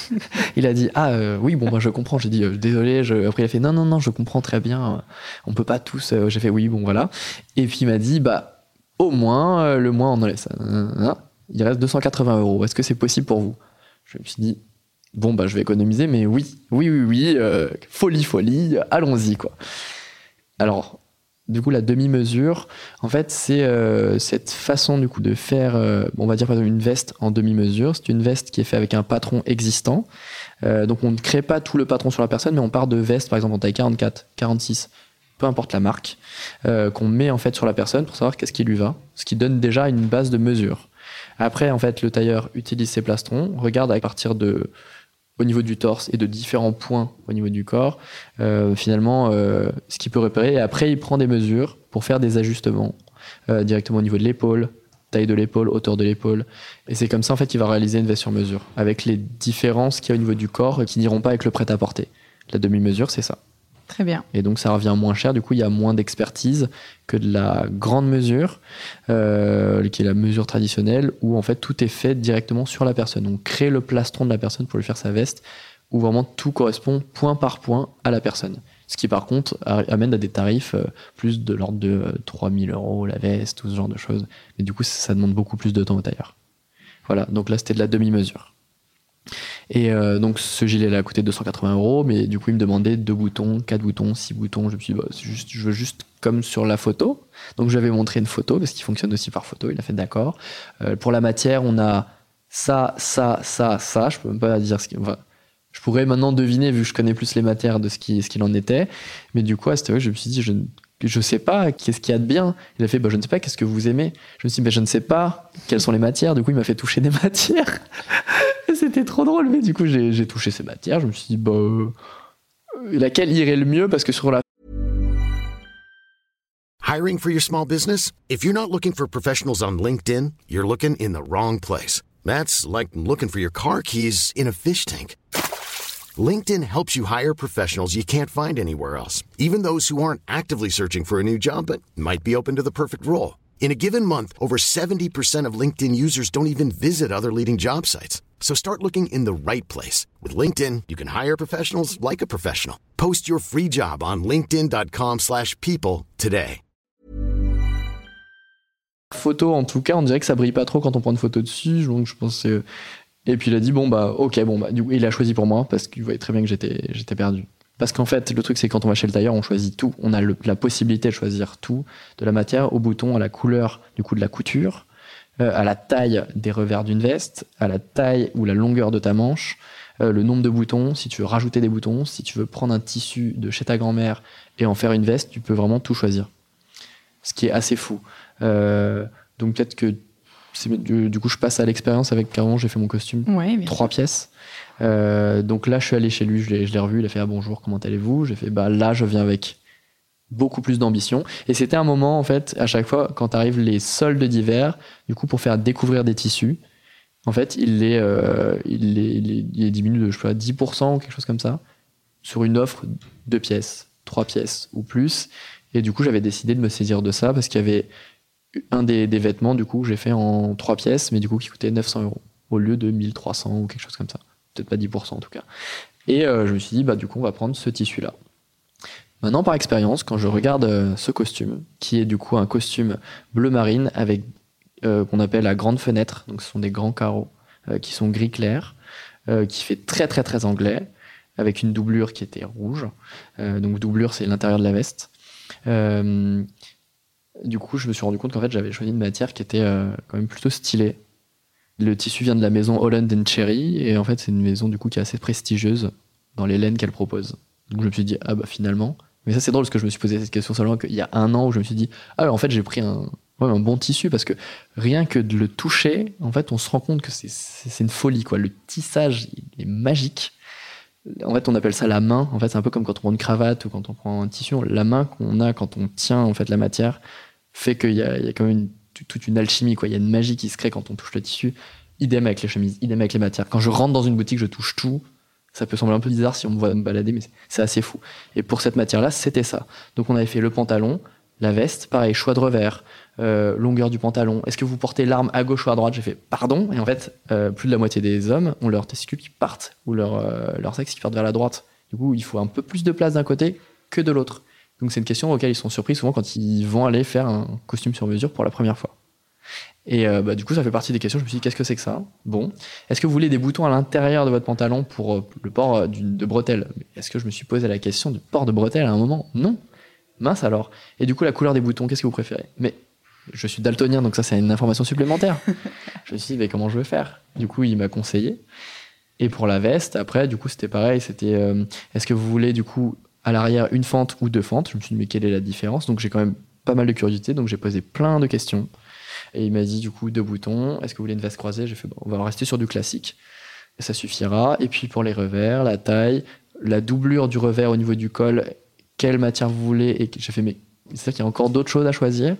Speaker 1: il a dit, ah euh, oui, bon, bah, je comprends. J'ai dit, euh, désolé. Après, il a fait, non, non, non, je comprends très bien. On peut pas tous. euh, J'ai fait, oui, bon, voilà. Et puis, il m'a dit, bah, au moins, le moins, on ça. Nanana. Il reste 280 euros. Est-ce que c'est possible pour vous? Je me suis dit, bon, bah, je vais économiser, mais oui, oui, oui, oui, folie, folie, allons-y, quoi. Alors, du coup, la demi-mesure, en fait, c'est euh, cette façon du coup de faire, euh, on va dire par exemple une veste en demi-mesure. C'est une veste qui est faite avec un patron existant. Euh, donc, on ne crée pas tout le patron sur la personne, mais on part de veste, par exemple en taille 44, 46, peu importe la marque, qu'on met en fait sur la personne pour savoir qu'est-ce qui lui va, ce qui donne déjà une base de mesure. Après, en fait, le tailleur utilise ses plastrons, regarde à partir de au niveau du torse et de différents points au niveau du corps, euh, finalement, euh, ce qu'il peut repérer. Et après, il prend des mesures pour faire des ajustements euh, directement au niveau de l'épaule, taille de l'épaule, hauteur de l'épaule. Et c'est comme ça, en fait, qu'il va réaliser une veste sur mesure, avec les différences qu'il y a au niveau du corps qui n'iront pas avec le prêt-à-porter. La demi-mesure, c'est ça.
Speaker 2: Très bien.
Speaker 1: Et donc ça revient moins cher, du coup il y a moins d'expertise que de la grande mesure, euh, qui est la mesure traditionnelle, où en fait tout est fait directement sur la personne. On crée le plastron de la personne pour lui faire sa veste, où vraiment tout correspond point par point à la personne. Ce qui par contre amène à des tarifs euh, plus de l'ordre de 3000 euh, euros la veste, tout ce genre de choses. Mais du coup ça demande beaucoup plus de temps au tailleur. Voilà, donc là c'était de la demi-mesure. Et euh, donc ce gilet là a coûté 280 euros, mais du coup il me demandait deux boutons, quatre boutons, six boutons. Je me suis dit, bah, je veux juste comme sur la photo. Donc j'avais montré une photo parce qu'il fonctionne aussi par photo. Il a fait d'accord. Euh, pour la matière, on a ça, ça, ça, ça. Je peux même pas dire ce qui. Enfin, je pourrais maintenant deviner vu que je connais plus les matières de ce qui ce qu'il en était. Mais du coup, à cette je me suis dit, je je sais pas qu'est-ce qu'il y a de bien. Il a fait, bah, je ne sais pas, qu'est-ce que vous aimez Je me suis dit, bah, je ne sais pas quelles sont les matières. Du coup, il m'a fait toucher des matières. C'était trop drôle, mais du coup, j'ai touché ces matières. Je me suis dit, bah, euh, laquelle irait le mieux? Parce que sur la.
Speaker 3: Hiring for your small business? If you're not looking for professionals on LinkedIn, you're looking in the wrong place. That's like looking for your car keys in a fish tank. LinkedIn helps you hire professionals you can't find anywhere else, even those who aren't actively searching for a new job but might be open to the perfect role. In a given month, over 70% of LinkedIn users don't even visit other leading job sites. So start looking in the right place. With LinkedIn, you can hire professionals like a professional. Post your free job on linkedin.com slash people today.
Speaker 1: Photo, en tout cas, on dirait que ça brille pas trop quand on prend une photo dessus. Donc je pense Et puis il a dit, bon bah ok, bon bah du coup il a choisi pour moi parce qu'il voyait très bien que j'étais, j'étais perdu. Parce qu'en fait, le truc, c'est quand on va chez le tailleur, on choisit tout. On a la possibilité de choisir tout, de la matière au bouton, à la couleur, du coup, de la couture, euh, à la taille des revers d'une veste, à la taille ou la longueur de ta manche, euh, le nombre de boutons, si tu veux rajouter des boutons, si tu veux prendre un tissu de chez ta grand-mère et en faire une veste, tu peux vraiment tout choisir. Ce qui est assez fou. Euh, donc peut-être que du, du, coup je passe à l'expérience avec Caron, j'ai fait mon costume, trois pièces. Euh, donc là, je suis allé chez lui, je l'ai revu, il a fait ah, bonjour, comment allez-vous? J'ai fait bah là, je viens avec beaucoup plus d'ambition. Et c'était un moment, en fait, à chaque fois, quand arrivent les soldes d'hiver, du coup, pour faire découvrir des tissus, en fait, il les, euh, il les, il diminue de, je sais pas, 10% ou quelque chose comme ça, sur une offre de pièces, trois pièces ou plus. Et du coup, j'avais décidé de me saisir de ça parce qu'il y avait un des, vêtements, du coup, j'ai fait en trois pièces, mais du coup, qui coûtait 900 euros au lieu de 1300 ou quelque chose comme ça peut-être pas 10% en tout cas. Et euh, je me suis dit, bah, du coup, on va prendre ce tissu-là. Maintenant, par expérience, quand je regarde euh, ce costume, qui est du coup un costume bleu marine avec euh, qu'on appelle la grande fenêtre, donc ce sont des grands carreaux qui sont gris clair, qui fait très très très anglais, avec une doublure qui était rouge. donc doublure, c'est l'intérieur de la veste. Du coup, je me suis rendu compte qu'en fait, j'avais choisi une matière qui était quand même plutôt stylée, le tissu vient de la maison Holland Cherry et en fait c'est une maison du coup qui est assez prestigieuse dans les laines qu'elle propose. Donc je me suis dit ah bah finalement. Mais ça c'est drôle parce que je me suis posé cette question seulement qu'il y a un an où je me suis dit ah en fait j'ai pris un, un bon tissu parce que rien que de le toucher en fait on se rend compte que c'est une folie quoi. Le tissage il est magique. En fait on appelle ça la main. En fait c'est un peu comme quand on prend une cravate ou quand on prend un tissu. La main qu'on a quand on tient en fait la matière fait qu'il y a, quand même toute une alchimie, quoi. Il y a une magie qui se crée quand on touche le tissu. Idem avec les chemises, idem avec les matières. Quand je rentre dans une boutique, je touche tout. Ça peut sembler un peu bizarre si on me voit me balader, mais c'est assez fou. Et pour cette matière-là, c'était ça. Donc on avait fait le pantalon, la veste, pareil, choix de revers, euh, longueur du pantalon. Est-ce que vous portez l'arme à gauche ou à droite? J'ai fait pardon. Et en fait, euh, plus de la moitié des hommes ont leurs testicules qui partent ou leur, euh, leur sexe qui part vers la droite. Du coup, il faut un peu plus de place d'un côté que de l'autre. Donc c'est une question auquel ils sont surpris souvent quand ils vont aller faire un costume sur mesure pour la première fois. Et euh, bah, du coup, ça fait partie des questions. Je me suis dit, qu'est-ce que c'est que ça? Bon. Est-ce que vous voulez des boutons à l'intérieur de votre pantalon pour euh, le port euh, de bretelles? Est-ce que je me suis posé la question du port de bretelles à un moment? Non. Mince alors. Et du coup, la couleur des boutons, qu'est-ce que vous préférez? Mais je suis daltonien, donc ça, c'est une information supplémentaire. je me suis dit, mais comment je vais faire? Du coup, il m'a conseillé. Et pour la veste, après, du coup, c'était pareil. C'était, est-ce que vous voulez, du coup, à l'arrière, une fente ou deux fentes Je me suis dit, mais quelle est la différence? Donc, j'ai quand même pas mal de curiosité, donc j'ai posé plein de questions. Et il m'a dit du coup deux boutons. Est-ce que vous voulez une veste croisée? J'ai fait bon, on va rester sur du classique. Ça suffira. Et puis pour les revers, la taille, la doublure du revers au niveau du col, quelle matière vous voulez? Et j'ai fait mais c'est qu'il y a encore d'autres choses à choisir.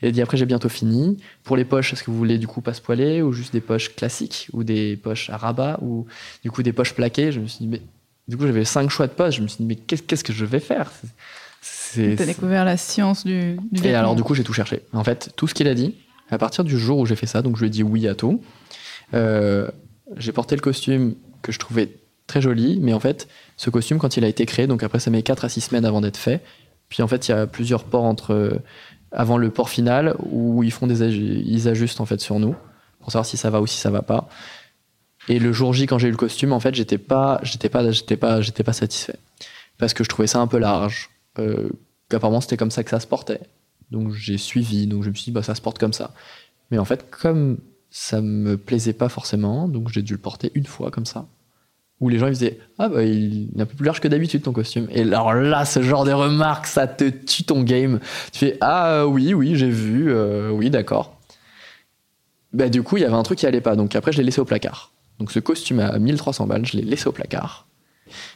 Speaker 1: Et il dit après j'ai bientôt fini. Pour les poches, est-ce que vous voulez du coup passe poilé ou juste des poches classiques ou des poches à rabat ou du coup des poches plaquées? Je me suis dit mais Du coup, j'avais cinq choix de poste. Je me suis dit, mais qu'est-ce que je vais faire?
Speaker 2: Tu as découvert la science du, du
Speaker 1: Et alors, du coup, j'ai tout cherché. En fait, tout ce qu'il a dit, à partir du jour où j'ai fait ça, donc je lui ai dit oui à tout, euh, j'ai porté le costume que je trouvais très joli, mais en fait, ce costume, quand il a été créé, donc après, ça met 4 à 6 semaines avant d'être fait. Puis en fait, il y a plusieurs ports entre avant le port final où ils font des ils ajustent en fait sur nous pour savoir si ça va ou si ça va pas. Et le jour J, quand j'ai eu le costume, en fait, j'étais pas, j'étais pas, j'étais pas, j'étais pas satisfait parce que je trouvais ça un peu large. Euh, Apparemment, c'était comme ça que ça se portait. Donc j'ai suivi, donc je me suis dit bah ça se porte comme ça. Mais en fait, comme ça me plaisait pas forcément, donc j'ai dû le porter une fois comme ça. Où les gens ils disaient ah bah il est un peu plus large que d'habitude ton costume. Et alors là, ce genre de remarques, ça te tue ton game. Tu fais ah oui oui j'ai vu, euh, oui d'accord. Bah du coup il y avait un truc qui allait pas, donc après je l'ai laissé au placard. Donc ce costume à 1300 balles, je l'ai laissé au placard.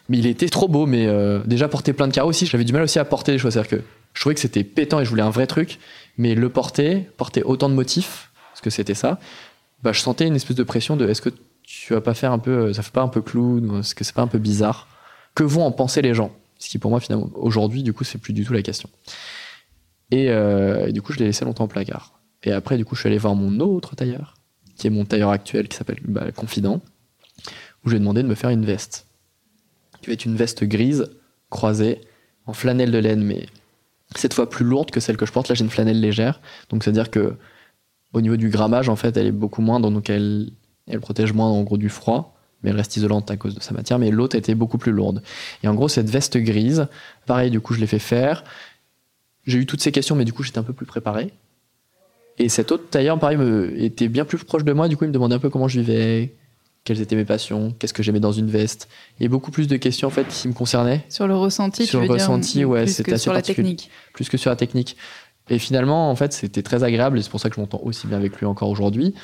Speaker 1: Mais il était trop beau, mais euh, déjà porter plein de carreaux aussi, j'avais du mal aussi à porter les choses. C'est-à-dire que je trouvais que c'était pétant et je voulais un vrai truc, mais le porter, porter autant de motifs, parce que c'était ça, bah je sentais une espèce de pression de est-ce que tu vas pas faire un peu, euh, ça fait pas un peu clown, est-ce que c'est pas un peu bizarre? Que vont en penser les gens? Ce qui pour moi finalement, aujourd'hui, du coup, c'est plus du tout la question. Et, euh, et du coup, je l'ai laissé longtemps au placard. Et après, du coup, je suis allé voir mon autre tailleur, qui est mon tailleur actuel, qui s'appelle bah, Confident, où je lui ai demandé de me faire une veste. Qui va être une veste grise, croisée, en flanelle de laine, mais cette fois plus lourde que celle que je porte. Là, j'ai une flanelle légère. Donc, c'est-à-dire que au niveau du grammage, en fait, elle est beaucoup moindre, donc elle, elle protège moins, en gros, du froid, mais elle reste isolante à cause de sa matière. Mais l'autre était beaucoup plus lourde. Et en gros, cette veste grise, pareil, du coup, je l'ai fait faire. J'ai eu toutes ces questions, mais du coup, j'étais un peu plus préparé. Et cet autre tailleur, pareil, me, était bien plus proche de moi. Du coup, il me demandait un peu comment je vivais, quelles étaient mes passions, qu'est-ce que j'aimais dans une veste. Et beaucoup plus de questions en fait qui me concernaient.
Speaker 2: Sur le ressenti,
Speaker 1: sur
Speaker 2: tu
Speaker 1: le
Speaker 2: veux
Speaker 1: ressenti,
Speaker 2: dire,
Speaker 1: ouais, c'était assez
Speaker 2: sur la
Speaker 1: particulier.
Speaker 2: technique.
Speaker 1: Plus que sur la technique. Et finalement, en fait, c'était très agréable et c'est pour ça que je m'entends aussi bien avec lui encore aujourd'hui.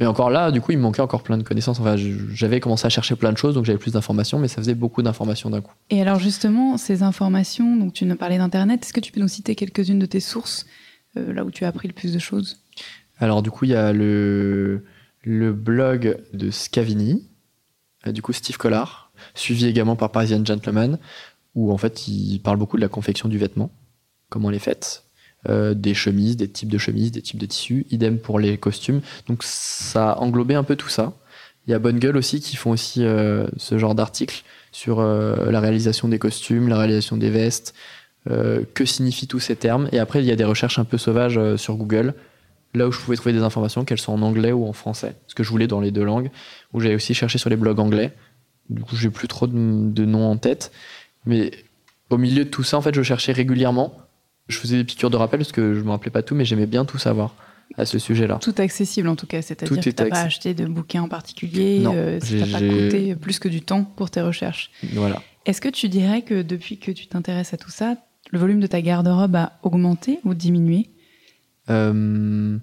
Speaker 1: Et encore là, du coup, il me manquait encore plein de connaissances. Enfin, j'avais commencé à chercher plein de choses, donc j'avais plus d'informations, mais ça faisait beaucoup d'informations d'un coup.
Speaker 2: Et alors justement, ces informations, donc tu nous parlais d'Internet, est-ce que tu peux nous citer quelques-unes de tes sources, là où tu as appris le plus de choses
Speaker 1: Alors du coup, il y a le, le blog de Scavini, euh, du coup Steve Collard, suivi également par Parisian Gentleman, où en fait il parle beaucoup de la confection du vêtement, comment elle est faite, euh, des chemises, des types de chemises, des types de tissus, idem pour les costumes. Donc ça a englobé un peu tout ça. Il y a Bonne Gueule aussi qui font aussi euh, ce genre d'articles sur euh, la réalisation des costumes, la réalisation des vestes, euh, que signifient tous ces termes. Et après, il y a des recherches un peu sauvages euh, sur Google, là où je pouvais trouver des informations, qu'elles soient en anglais ou en français. Ce que je voulais dans les deux langues, où j'avais aussi cherché sur les blogs anglais. Du coup, j'ai plus trop de, de noms en tête. Mais au milieu de tout ça, en fait, je cherchais régulièrement. Je faisais des piqûres de rappel parce que je me rappelais pas tout, mais j'aimais bien tout savoir à ce sujet-là.
Speaker 2: Tout accessible en tout cas, c'est-à-dire que tu n'as pas acheté de bouquin en particulier,
Speaker 1: Non,
Speaker 2: euh, ça t'a pas coûté plus que du temps pour tes recherches.
Speaker 1: Voilà.
Speaker 2: Est-ce que tu dirais que depuis que tu t'intéresses à tout ça, le volume de ta garde-robe a augmenté ou diminué
Speaker 1: Euh,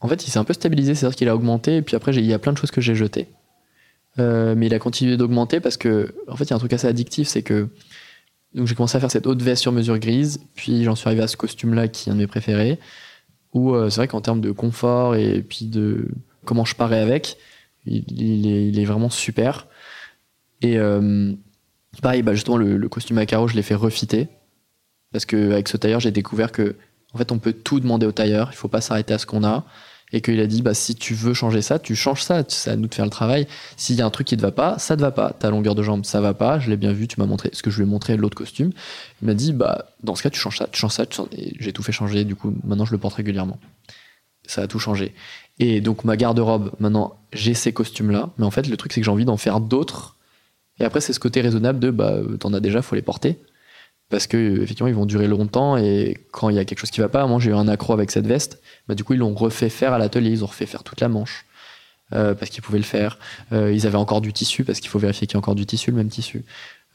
Speaker 1: en fait, il s'est un peu stabilisé, c'est-à-dire qu'il a augmenté, et puis après, il y a plein de choses que j'ai jetées. Euh, mais il a continué d'augmenter parce que, en fait, il y a un truc assez addictif, c'est que j'ai commencé à faire cette haute veste sur mesure grise, puis j'en suis arrivé à ce costume-là qui est un de mes préférés, où euh, c'est vrai qu'en termes de confort et puis de comment je parais avec, il, est, vraiment super. Et pareil, bah justement, le, le costume à carreaux, je l'ai fait refiter, parce que avec ce tailleur, j'ai découvert que en fait, on peut tout demander au tailleur, il faut pas s'arrêter à ce qu'on a. Et qu'il a dit, bah, si tu veux changer ça, tu changes ça, c'est à nous de faire le travail. S'il y a un truc qui te va pas, ça te va pas. Ta longueur de jambe, ça va pas, je l'ai bien vu, tu m'as montré ce que je lui ai montré l'autre costume. Il m'a dit, bah, dans ce cas, tu changes ça, tu changes ça, et j'ai tout fait changer, du coup, maintenant je le porte régulièrement. Ça a tout changé. Et donc, ma garde-robe, maintenant, j'ai ces costumes-là, mais en fait, le truc, c'est que j'ai envie d'en faire d'autres. Et après, c'est ce côté raisonnable de, bah, t'en as déjà, faut les porter parce que effectivement ils vont durer longtemps et quand il y a quelque chose qui va pas moi j'ai eu un accro avec cette veste bah du coup ils l'ont refait faire à l'atelier ils ont refait faire toute la manche euh, parce qu'ils pouvaient le faire. Euh, ils avaient encore du tissu parce qu'il faut vérifier qu'il y a encore du tissu le même tissu.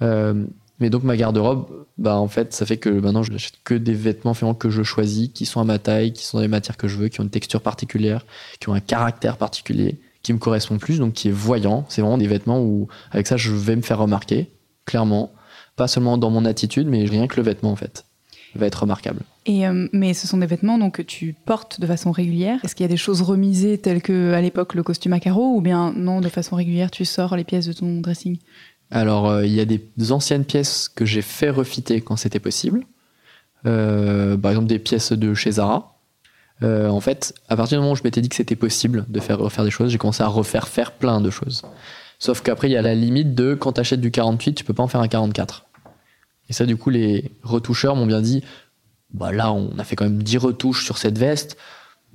Speaker 1: Euh, mais donc ma garde-robe bah en fait ça fait que maintenant je n'achète que des vêtements finalement que je choisis qui sont à ma taille qui sont dans les matières que je veux qui ont une texture particulière qui ont un caractère particulier qui me correspond plus donc qui est voyant. C'est vraiment des vêtements où avec ça je vais me faire remarquer clairement pas seulement dans mon attitude, mais rien que le vêtement en fait va être remarquable.
Speaker 2: Et, euh, mais ce sont des vêtements donc, que tu portes de façon régulière. Est-ce qu'il y a des choses remisées telles que à l'époque le costume à carreaux ou bien non, de façon régulière tu sors les pièces de ton dressing?
Speaker 1: Alors, euh, il y a des anciennes pièces que j'ai fait refiter quand c'était possible. Euh, par exemple, des pièces de chez Zara. En fait, à partir du moment où je m'étais dit que c'était possible de faire refaire des choses, j'ai commencé à refaire faire plein de choses. Sauf qu'après, il y a la limite de quand tu achètes du 48, tu peux pas en faire un 44. Et ça, du coup, les retoucheurs m'ont bien dit bah là, on a fait quand même 10 retouches sur cette veste.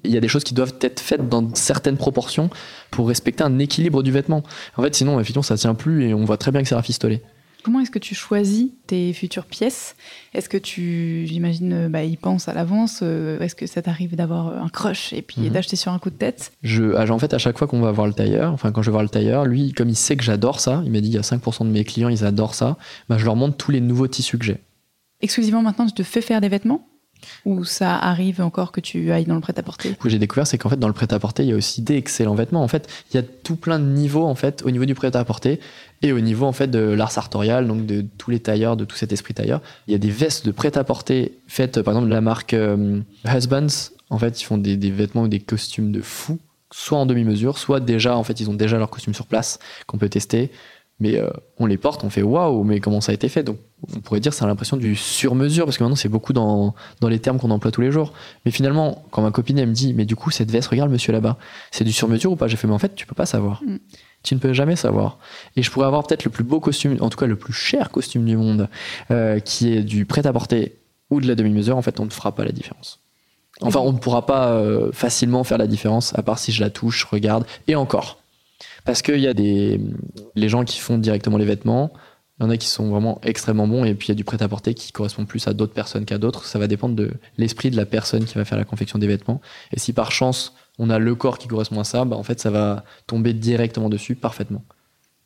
Speaker 1: Il y a des choses qui doivent être faites dans certaines proportions pour respecter un équilibre du vêtement. En fait, sinon, effectivement, ça tient plus et on voit très bien que c'est rafistolé.
Speaker 2: Comment est-ce que tu choisis tes futures pièces? Est-ce que tu, j'imagine, bah, y penses à l'avance euh, Est-ce que ça t'arrive d'avoir un crush et puis
Speaker 1: Mhm.
Speaker 2: d'acheter sur un coup de tête?
Speaker 1: Je, ah, en fait, à chaque fois qu'on va voir le tailleur, enfin, quand je vais voir le tailleur, lui, comme il sait que j'adore ça, il m'a dit il y a 5% de mes clients, ils adorent ça, bah, je leur montre tous les nouveaux tissus que j'ai.
Speaker 2: Exclusivement maintenant, tu te fais faire des vêtements? Ou ça arrive encore que tu ailles dans le prêt-à-porter?
Speaker 1: Ce que j'ai découvert, c'est qu'en fait, dans le prêt-à-porter, il y a aussi des excellents vêtements. En fait, il y a tout plein de niveaux, en fait, au niveau du prêt-à-porter et au niveau, en fait, de l'art sartorial, donc de tous les tailleurs, de tout cet esprit tailleur. Il y a des vestes de prêt-à-porter faites, par exemple, de la marque euh, Husbands. En fait, ils font des, vêtements ou des costumes de fou, soit en demi-mesure, soit déjà, en fait, ils ont déjà leur costume sur place qu'on peut tester. Mais euh, on les porte, on fait waouh, mais comment ça a été fait? Donc, on pourrait dire, ça a l'impression du sur-mesure, parce que maintenant, c'est beaucoup dans, dans les termes qu'on emploie tous les jours. Mais finalement, quand ma copine, elle me dit, mais du coup, cette veste, regarde, monsieur là-bas, c'est du sur-mesure ou pas? J'ai fait, mais en fait, tu peux pas savoir.
Speaker 2: Mm.
Speaker 1: Tu ne peux jamais savoir. Et je pourrais avoir peut-être le plus beau costume, en tout cas le plus cher costume du monde, euh, qui est du prêt-à-porter ou de la demi-mesure. En fait, on ne fera pas la différence. Enfin, on ne pourra pas euh, facilement faire la différence, à part si je la touche, je regarde, et encore. Parce qu'il y a des les gens qui font directement les vêtements, il y en a qui sont vraiment extrêmement bons, et puis il y a du prêt-à-porter qui correspond plus à d'autres personnes qu'à d'autres. Ça va dépendre de l'esprit de la personne qui va faire la confection des vêtements. Et si par chance on a le corps qui correspond à ça, bah en fait ça va tomber directement dessus parfaitement.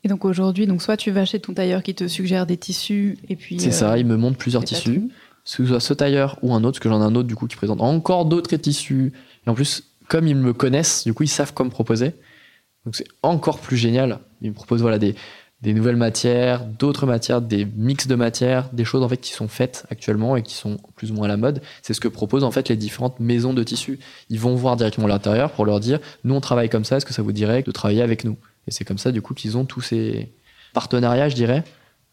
Speaker 2: Et donc aujourd'hui, donc soit tu vas chez ton tailleur qui te suggère des tissus et puis
Speaker 1: C'est
Speaker 2: euh,
Speaker 1: ça, il me montre plusieurs tissus, que ce soit ce tailleur ou un autre, parce que j'en ai un autre du coup qui présente encore d'autres tissus. Et en plus, comme ils me connaissent, du coup ils savent me proposer. Donc c'est encore plus génial. Ils me proposent voilà des, des nouvelles matières, d'autres matières, des mix de matières, des choses en fait qui sont faites actuellement et qui sont plus ou moins à la mode. C'est ce que proposent en fait les différentes maisons de tissus. Ils vont voir directement l'intérieur pour leur dire nous on travaille comme ça, est-ce que ça vous dirait de travailler avec nous? Et c'est comme ça du coup qu'ils ont tous ces partenariats, je dirais,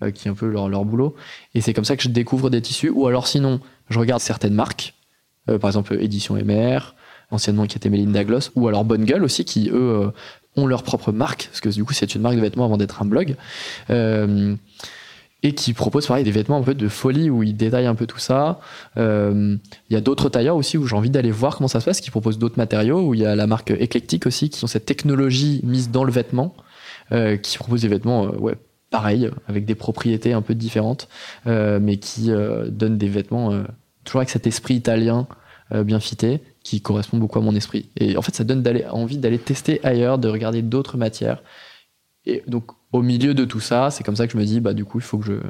Speaker 1: euh, qui est un peu leur, leur boulot. Et c'est comme ça que je découvre des tissus. Ou alors sinon, je regarde certaines marques, euh, par exemple Édition MR, anciennement qui était Melinda Gloss, ou alors Bonne Gueule aussi, qui eux euh, leur propre marque, parce que du coup c'est une marque de vêtements avant d'être un blog. Euh, et qui propose pareil des vêtements un peu de folie où ils détaillent un peu tout ça. Euh, Il y a d'autres tailleurs aussi où j'ai envie d'aller voir comment ça se passe, qui proposent d'autres matériaux, où il y a la marque Eclectic aussi, qui ont cette technologie mise dans le vêtement, euh, qui propose des vêtements ouais, pareils, avec des propriétés un peu différentes, mais qui donnent des vêtements toujours avec cet esprit italien bien fité, qui correspond beaucoup à mon esprit. Et en fait, ça donne envie d'aller tester ailleurs, de regarder d'autres matières. Et donc, au milieu de tout ça, c'est comme ça que je me dis, bah, du coup, il faut que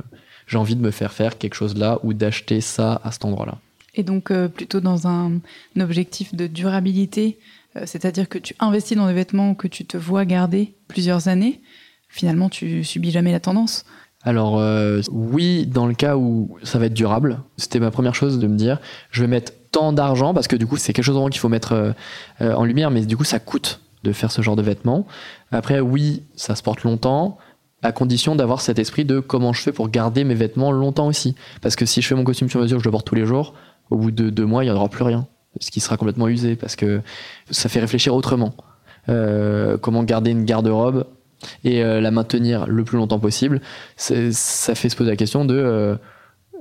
Speaker 1: j'ai envie de me faire faire quelque chose là ou d'acheter ça à cet endroit-là.
Speaker 2: Et donc euh, plutôt dans un, un objectif de durabilité, euh, c'est-à-dire que tu investis dans des vêtements que tu te vois garder plusieurs années. Finalement, tu subis jamais la tendance.
Speaker 1: Alors, euh, oui, dans le cas où ça va être durable, c'était ma première chose de me dire, je vais mettre tant d'argent parce que du coup, c'est quelque chose qu'il faut mettre euh, euh, en lumière, mais du coup, ça coûte de faire ce genre de vêtements. Après, oui, ça se porte longtemps, à condition d'avoir cet esprit de comment je fais pour garder mes vêtements longtemps aussi. Parce que si je fais mon costume sur mesure, je le porte tous les jours, au bout de deux mois, il n'y aura plus rien. Ce qui sera complètement usé, parce que ça fait réfléchir autrement. Euh, comment garder une garde-robe et euh, la maintenir le plus longtemps possible, ça fait se poser la question de, euh,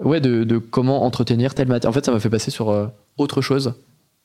Speaker 1: ouais, de, comment entretenir telle matière. En fait, ça m'a fait passer sur euh, autre chose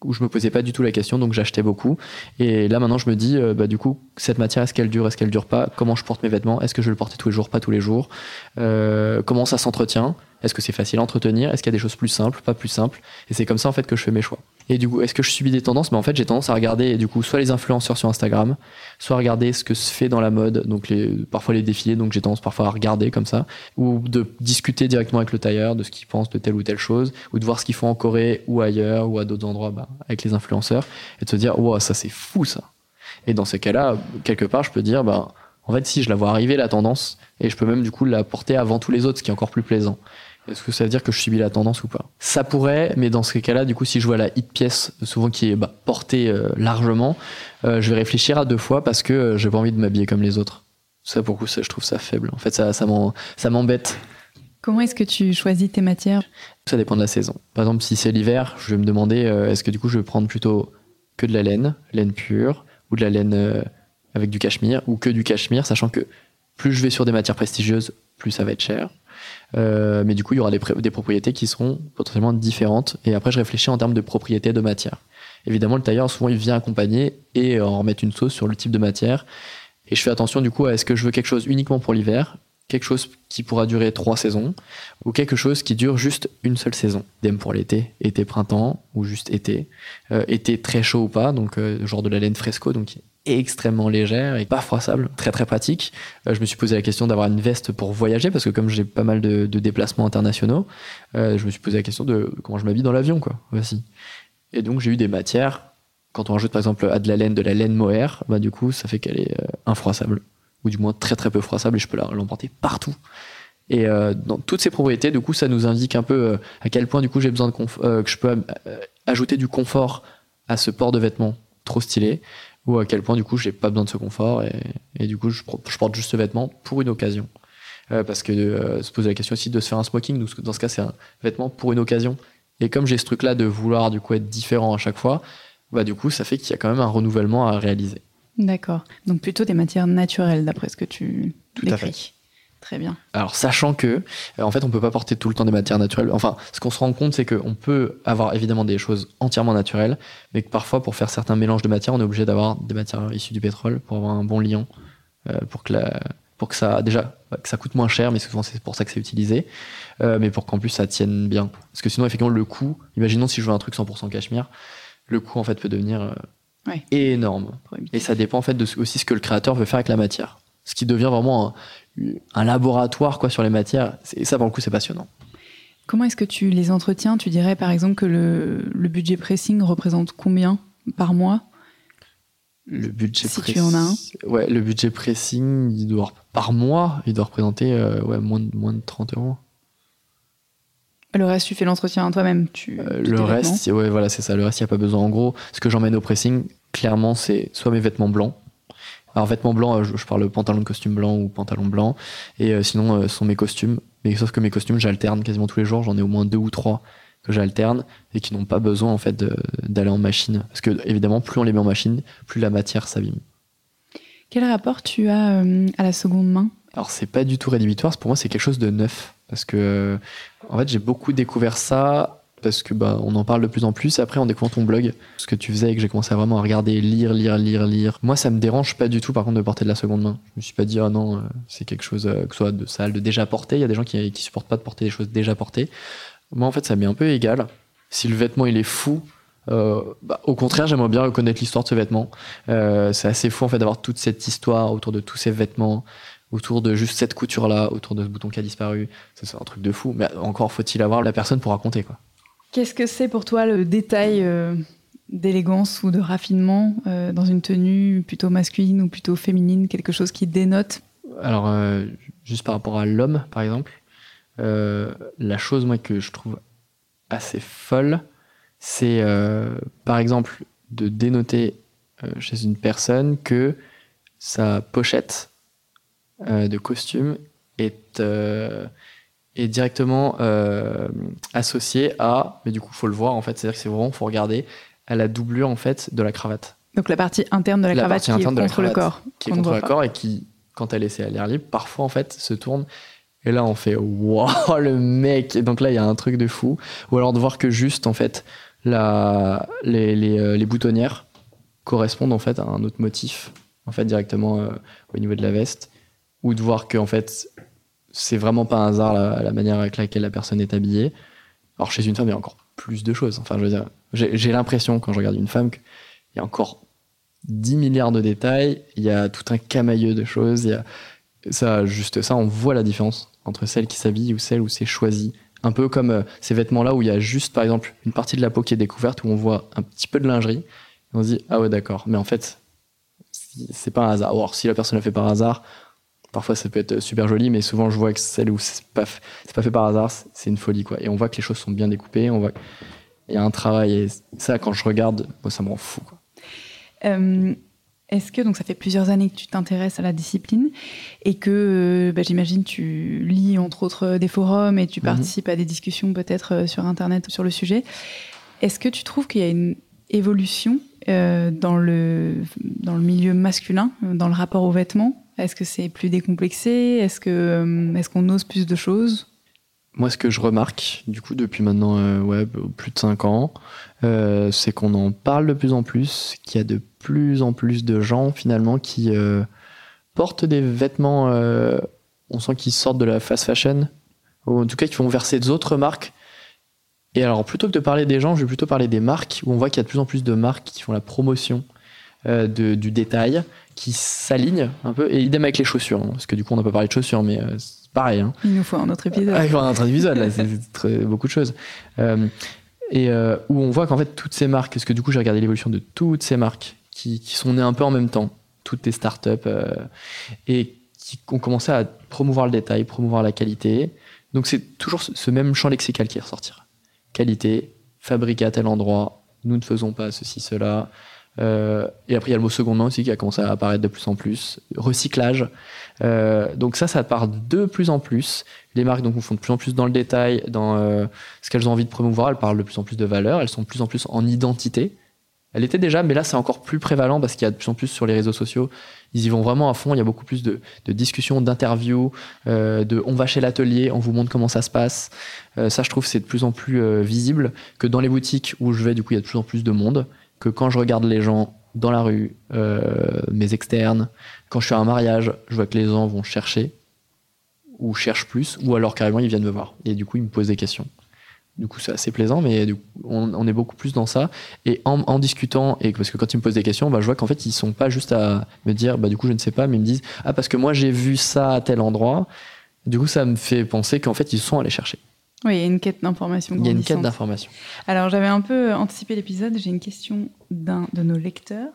Speaker 1: où je me posais pas du tout la question, donc j'achetais beaucoup. Et là, maintenant, je me dis, bah, du coup, cette matière, est-ce qu'elle dure, est-ce qu'elle dure pas? Comment je porte mes vêtements? Est-ce que je le porter tous les jours, pas tous les jours? Comment ça s'entretient? Est-ce que c'est facile à entretenir? Est-ce qu'il y a des choses plus simples, pas plus simples? Et c'est comme ça, en fait, que je fais mes choix. Et du coup, est-ce que je subis des tendances? Mais en fait, j'ai tendance à regarder, du coup, soit les influenceurs sur Instagram, soit regarder ce que se fait dans la mode, donc parfois les défilés, donc j'ai tendance parfois à regarder comme ça, ou de discuter directement avec le tailleur de ce qu'il pense de telle ou telle chose, ou de voir ce qu'ils font en Corée ou ailleurs, ou à d'autres endroits bah, avec les influenceurs, et de se dire, wow, ça c'est fou ça. Et dans ces cas-là, quelque part, je peux dire, bah, en fait, si je la vois arriver la tendance, et je peux même du coup la porter avant tous les autres, ce qui est encore plus plaisant. Est-ce que ça veut dire que je subis la tendance ou pas? Ça pourrait, mais dans ces cas-là, du coup, si je vois la hit pièce, souvent qui est bah, portée euh, largement, euh, je vais réfléchir à deux fois parce que euh, j'ai pas envie de m'habiller comme les autres. Ça, pour le coup, ça, je trouve ça faible. En fait, ça, ça m'embête.
Speaker 2: Comment est-ce que tu choisis tes matières?
Speaker 1: Ça dépend de la saison. Par exemple, si c'est l'hiver, je vais me demander euh, est-ce que du coup je vais prendre plutôt que de la laine, laine pure, ou de la laine avec du cachemire, ou que du cachemire, sachant que plus je vais sur des matières prestigieuses, plus ça va être cher. Euh, mais du coup, il y aura des, des propriétés qui seront potentiellement différentes. Et après, je réfléchis en termes de propriété de matière. Évidemment, le tailleur, souvent, il vient accompagner et euh, en remettre une sauce sur le type de matière. Et je fais attention, du coup, à est-ce que je veux quelque chose uniquement pour l'hiver, quelque chose qui pourra durer trois saisons, ou quelque chose qui dure juste une seule saison. Idem pour l'été, été-printemps, ou juste été. Euh, été très chaud ou pas, donc euh, genre de la laine fresco, donc extrêmement légère et pas froissable, très très pratique. Euh, je me suis posé la question d'avoir une veste pour voyager, parce que comme j'ai pas mal de, déplacements internationaux, euh, je me suis posé la question de comment je m'habille dans l'avion, quoi, aussi. Et donc j'ai eu des matières, quand on rajoute par exemple à de la laine, de la laine mohair, bah du coup ça fait qu'elle est infroissable, ou du moins très très peu froissable, et je peux l'emporter partout. Et euh, dans toutes ces propriétés, du coup, ça nous indique un peu euh, à quel point du coup j'ai besoin de euh, que je peux euh, ajouter du confort à ce port de vêtements trop stylé, ou à quel point du coup j'ai pas besoin de ce confort et, du coup je, je porte juste ce vêtement pour une occasion. Parce que se poser la question aussi de se faire un smoking, donc dans ce cas c'est un vêtement pour une occasion. Et comme j'ai ce truc-là de vouloir du coup être différent à chaque fois, bah du coup ça fait qu'il y a quand même un renouvellement à réaliser.
Speaker 2: D'accord. Donc plutôt des matières naturelles, d'après ce que tu
Speaker 1: Tout à
Speaker 2: décris. Très bien.
Speaker 1: Alors, sachant que, euh, en fait, on peut pas porter tout le temps des matières naturelles. Enfin, ce qu'on se rend compte, c'est qu'on peut avoir évidemment des choses entièrement naturelles, mais que parfois, pour faire certains mélanges de matières, on est obligé d'avoir des matières issues du pétrole pour avoir un bon liant, euh, pour que la, pour que ça, déjà, que ça coûte moins cher, mais souvent c'est pour ça que c'est utilisé, euh, mais pour qu'en plus ça tienne bien. Parce que sinon, effectivement, le coût, imaginons si je veux un truc 100% cachemire, le coût, en fait, peut devenir
Speaker 2: Ouais.
Speaker 1: énorme. Et ça dépend en fait de ce- aussi ce que le créateur veut faire avec la matière. Ce qui devient vraiment un, un laboratoire quoi sur les matières. Et ça, pour le coup, c'est passionnant.
Speaker 2: Comment est-ce que tu les entretiens? Tu dirais par exemple que le, le budget pressing représente combien par mois?
Speaker 1: Le budget
Speaker 2: Si
Speaker 1: press-
Speaker 2: tu en as un.
Speaker 1: Ouais, le budget pressing, il doit, par mois, il doit représenter euh, ouais, moins, de, moins de 30 euros.
Speaker 2: Le reste, tu fais l'entretien toi-même. Tu,
Speaker 1: Euh, le reste, ouais, voilà, c'est ça. Le reste, il n'y a pas besoin. En gros, ce que j'emmène au pressing, clairement, c'est soit mes vêtements blancs. Alors, vêtements blancs, euh, je, je parle pantalon de costume blanc ou pantalon blanc. Et euh, sinon, euh, ce sont mes costumes. Mais sauf que mes costumes, j'alterne quasiment tous les jours. J'en ai au moins deux ou trois que j'alterne et qui n'ont pas besoin, en fait, d'aller en machine. Parce que, évidemment, plus on les met en machine, plus la matière s'abîme.
Speaker 2: Quel rapport tu as à la seconde main?
Speaker 1: Alors c'est pas du tout rédhibitoire, pour moi c'est quelque chose de neuf parce que en fait j'ai beaucoup découvert ça parce que bah on en parle de plus en plus après en découvrant ton blog ce que tu faisais et que j'ai commencé à vraiment à regarder lire lire lire lire. Moi ça me dérange pas du tout par contre de porter de la seconde main. Je me suis pas dit ah non euh, c'est quelque chose euh, que soit de sale de déjà porté, il y a des gens qui supportent pas de porter des choses déjà portées. Moi en fait ça m'est un peu égal. Si le vêtement il est fou euh, bah, au contraire, j'aimerais bien reconnaître l'histoire de ce vêtement. C'est assez fou en fait d'avoir toute cette histoire autour de tous ces vêtements, autour de juste cette couture-là, autour de ce bouton qui a disparu. C'est un truc de fou. Mais encore faut-il avoir la personne pour raconter quoi.
Speaker 2: Qu'est-ce que c'est pour toi le détail euh, d'élégance ou de raffinement euh, dans une tenue plutôt masculine ou plutôt féminine Quelque chose qui dénote?
Speaker 1: Alors euh, juste par rapport à l'homme, par exemple, la chose moi que je trouve assez folle, c'est par exemple de dénoter chez une personne que sa pochette de costume est, euh, est directement euh, associée à, mais du coup faut le voir en fait, c'est-à-dire que c'est vraiment faut regarder à la doublure en fait de la cravate
Speaker 2: Donc la partie interne de la,
Speaker 1: La
Speaker 2: cravate qui est contre le corps.
Speaker 1: qui est contre le
Speaker 2: pas.
Speaker 1: corps et qui, quand elle essaie à l'air libre, parfois en fait se tourne. Et là, on fait waouh le mec. Et donc là, il y a un truc de fou. Ou alors de voir que juste en fait la, les, les, euh, les boutonnières correspondent en fait à un autre motif, en fait directement euh, au niveau de la veste, ou de voir que en fait c'est vraiment pas un hasard la, manière avec laquelle la personne est habillée. Alors chez une femme, il y a encore plus de choses. Enfin, je veux dire, j'ai l'impression quand je regarde une femme qu'il y a encore 10 milliards de détails, il y a tout un camailleux de choses, il y a ça, juste ça, on voit la différence entre celle qui s'habille ou celle où c'est choisi. Un peu comme euh, ces vêtements-là où il y a juste, par exemple, une partie de la peau qui est découverte, où on voit un petit peu de lingerie, et on se dit, ah ouais, d'accord. Mais en fait, c'est pas un hasard. Alors, si la personne l'a fait par hasard, parfois ça peut être super joli, mais souvent je vois que celle où c'est pas, fait par hasard, c'est une folie, quoi. Et on voit que les choses sont bien découpées, on voit qu'il y a un travail, et ça, quand je regarde, moi, ça me rend fou, quoi.
Speaker 2: Euh, Est-ce que, donc ça fait plusieurs années que tu t'intéresses à la discipline et que, bah, j'imagine, tu lis entre autres des forums et tu
Speaker 1: Mhm.
Speaker 2: participes à des discussions peut-être euh, sur Internet sur le sujet. Est-ce que tu trouves qu'il y a une évolution euh, dans, le, dans le milieu masculin, euh, dans le rapport aux vêtements Est-ce que c'est plus décomplexé? Est-ce que, euh, est-ce qu'on ose plus de choses?
Speaker 1: Moi, ce que je remarque, du coup, depuis maintenant euh, ouais, plus de 5 ans, euh, c'est qu'on en parle de plus en plus, qu'il y a de plus en plus de gens, finalement, qui euh, portent des vêtements, on sent qu'ils sortent de la fast fashion, ou en tout cas qui vont verser d'autres marques. Et alors, plutôt que de parler des gens, je vais plutôt parler des marques, où on voit qu'il y a de plus en plus de marques qui font la promotion euh, de- du détail, qui s'alignent un peu, et idem avec les chaussures, hein, parce que du coup, on n'a pas parlé de chaussures, mais euh, c'est pareil. Hein.
Speaker 2: Il nous faut un autre épisode.
Speaker 1: Ouais, on est en train de visuel, là, c'est très- beaucoup de choses. Euh, et où on voit qu'en fait, toutes ces marques, parce que du coup, j'ai regardé l'évolution de toutes ces marques qui, qui sont nées un peu en même temps, toutes les startups, et qui ont commencé à promouvoir le détail, promouvoir la qualité. Donc, c'est toujours ce ce même champ lexical qui ressortira. Qualité, fabriqué à tel endroit, nous ne faisons pas ceci, cela. Euh, et après, il y a le mot seconde main aussi qui a commencé à apparaître de plus en plus. Recyclage. Euh, donc ça, ça part de plus en plus. Les marques donc font de plus en plus dans le détail, dans euh, ce qu'elles ont envie de promouvoir. Elles parlent de plus en plus de valeur. Elles sont de plus en plus en identité. Elle était déjà, mais là c'est encore plus prévalent parce qu'il y a de plus en plus sur les réseaux sociaux. Ils y vont vraiment à fond. Il y a beaucoup plus de, discussions, d'interviews, de on va chez l'atelier, on vous montre comment ça se passe. Ça, je trouve, c'est de plus en plus visible que dans les boutiques où je vais. Du coup, il y a de plus en plus de monde. Que quand je regarde les gens dans la rue, euh, mes externes, quand je suis à un mariage, je vois que les gens vont chercher ou cherchent plus, ou alors carrément ils viennent me voir. Et du coup, ils me posent des questions. Du coup, c'est assez plaisant, mais du coup, on, est beaucoup plus dans ça. Et en, en discutant, et parce que quand ils me posent des questions, bah, je vois qu'en fait, ils sont pas juste à me dire, bah, du coup, je ne sais pas, mais ils me disent, ah, parce que moi, j'ai vu ça à tel endroit. Du coup, ça me fait penser qu'en fait, ils sont allés chercher.
Speaker 2: Oui, il y a une quête d'information.
Speaker 1: Il y a une quête d'information.
Speaker 2: Alors, j'avais un peu anticipé l'épisode. J'ai une question d'un de nos lecteurs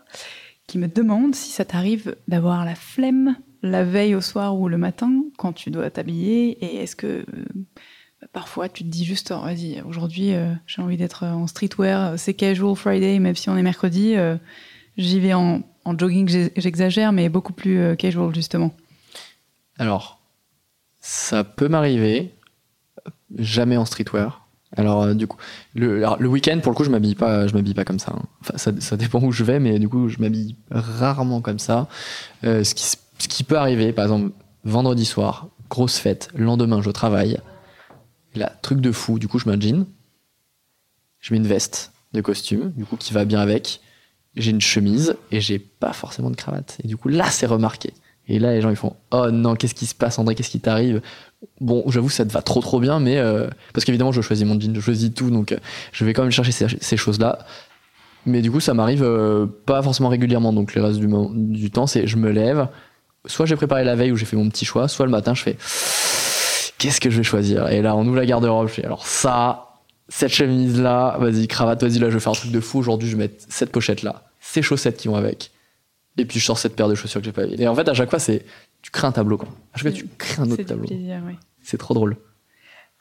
Speaker 2: qui me demande si ça t'arrive d'avoir la flemme la veille au soir ou le matin quand tu dois t'habiller et est-ce que euh, parfois tu te dis juste oh, vas-y aujourd'hui euh, j'ai envie d'être en streetwear c'est casual Friday même si on est mercredi euh, j'y vais en, en jogging j'exagère mais beaucoup plus euh, casual justement
Speaker 1: Alors, ça peut m'arriver, jamais en streetwear. Alors, euh, du coup, le, week-end, pour le coup, je m'habille pas, je m'habille pas comme ça. hein. Enfin, ça, dépend où je vais, mais du coup, je m'habille rarement comme ça. Euh, ce, qui, s- ce qui peut arriver, par exemple, vendredi soir, grosse fête, lendemain, je travaille. Là, truc de fou, du coup, je mets un jean, je mets une veste de costume, du coup, qui va bien avec. J'ai une chemise et j'ai pas forcément de cravate. Et du coup, là, c'est remarqué. Et là, les gens, ils font Oh non, qu'est-ce qui se passe, André Qu'est-ce qui t'arrive? Bon, j'avoue, ça te va trop trop bien, mais. euh, parce qu'évidemment, je choisis mon jean, je choisis tout, donc euh, je vais quand même chercher ces, choses-là. Mais du coup, ça m'arrive euh, pas forcément régulièrement. Donc, le reste du, du temps, c'est je me lève. Soit j'ai préparé la veille où j'ai fait mon petit choix, soit le matin, je fais Qu'est-ce que je vais choisir? Et là, on ouvre la garde-robe, je fais Alors, ça, cette chemise-là, vas-y, cravate, vas-y, là, je vais faire un truc de fou. Aujourd'hui, je vais mettre cette pochette-là, ces chaussettes qui vont avec. Et puis je sors cette paire de chaussures que j'ai pas mis. Et en fait, à chaque fois, c'est tu crées un tableau. Quoi. À chaque fois, tu crées un autre tableau.
Speaker 2: oui
Speaker 1: C'est trop drôle.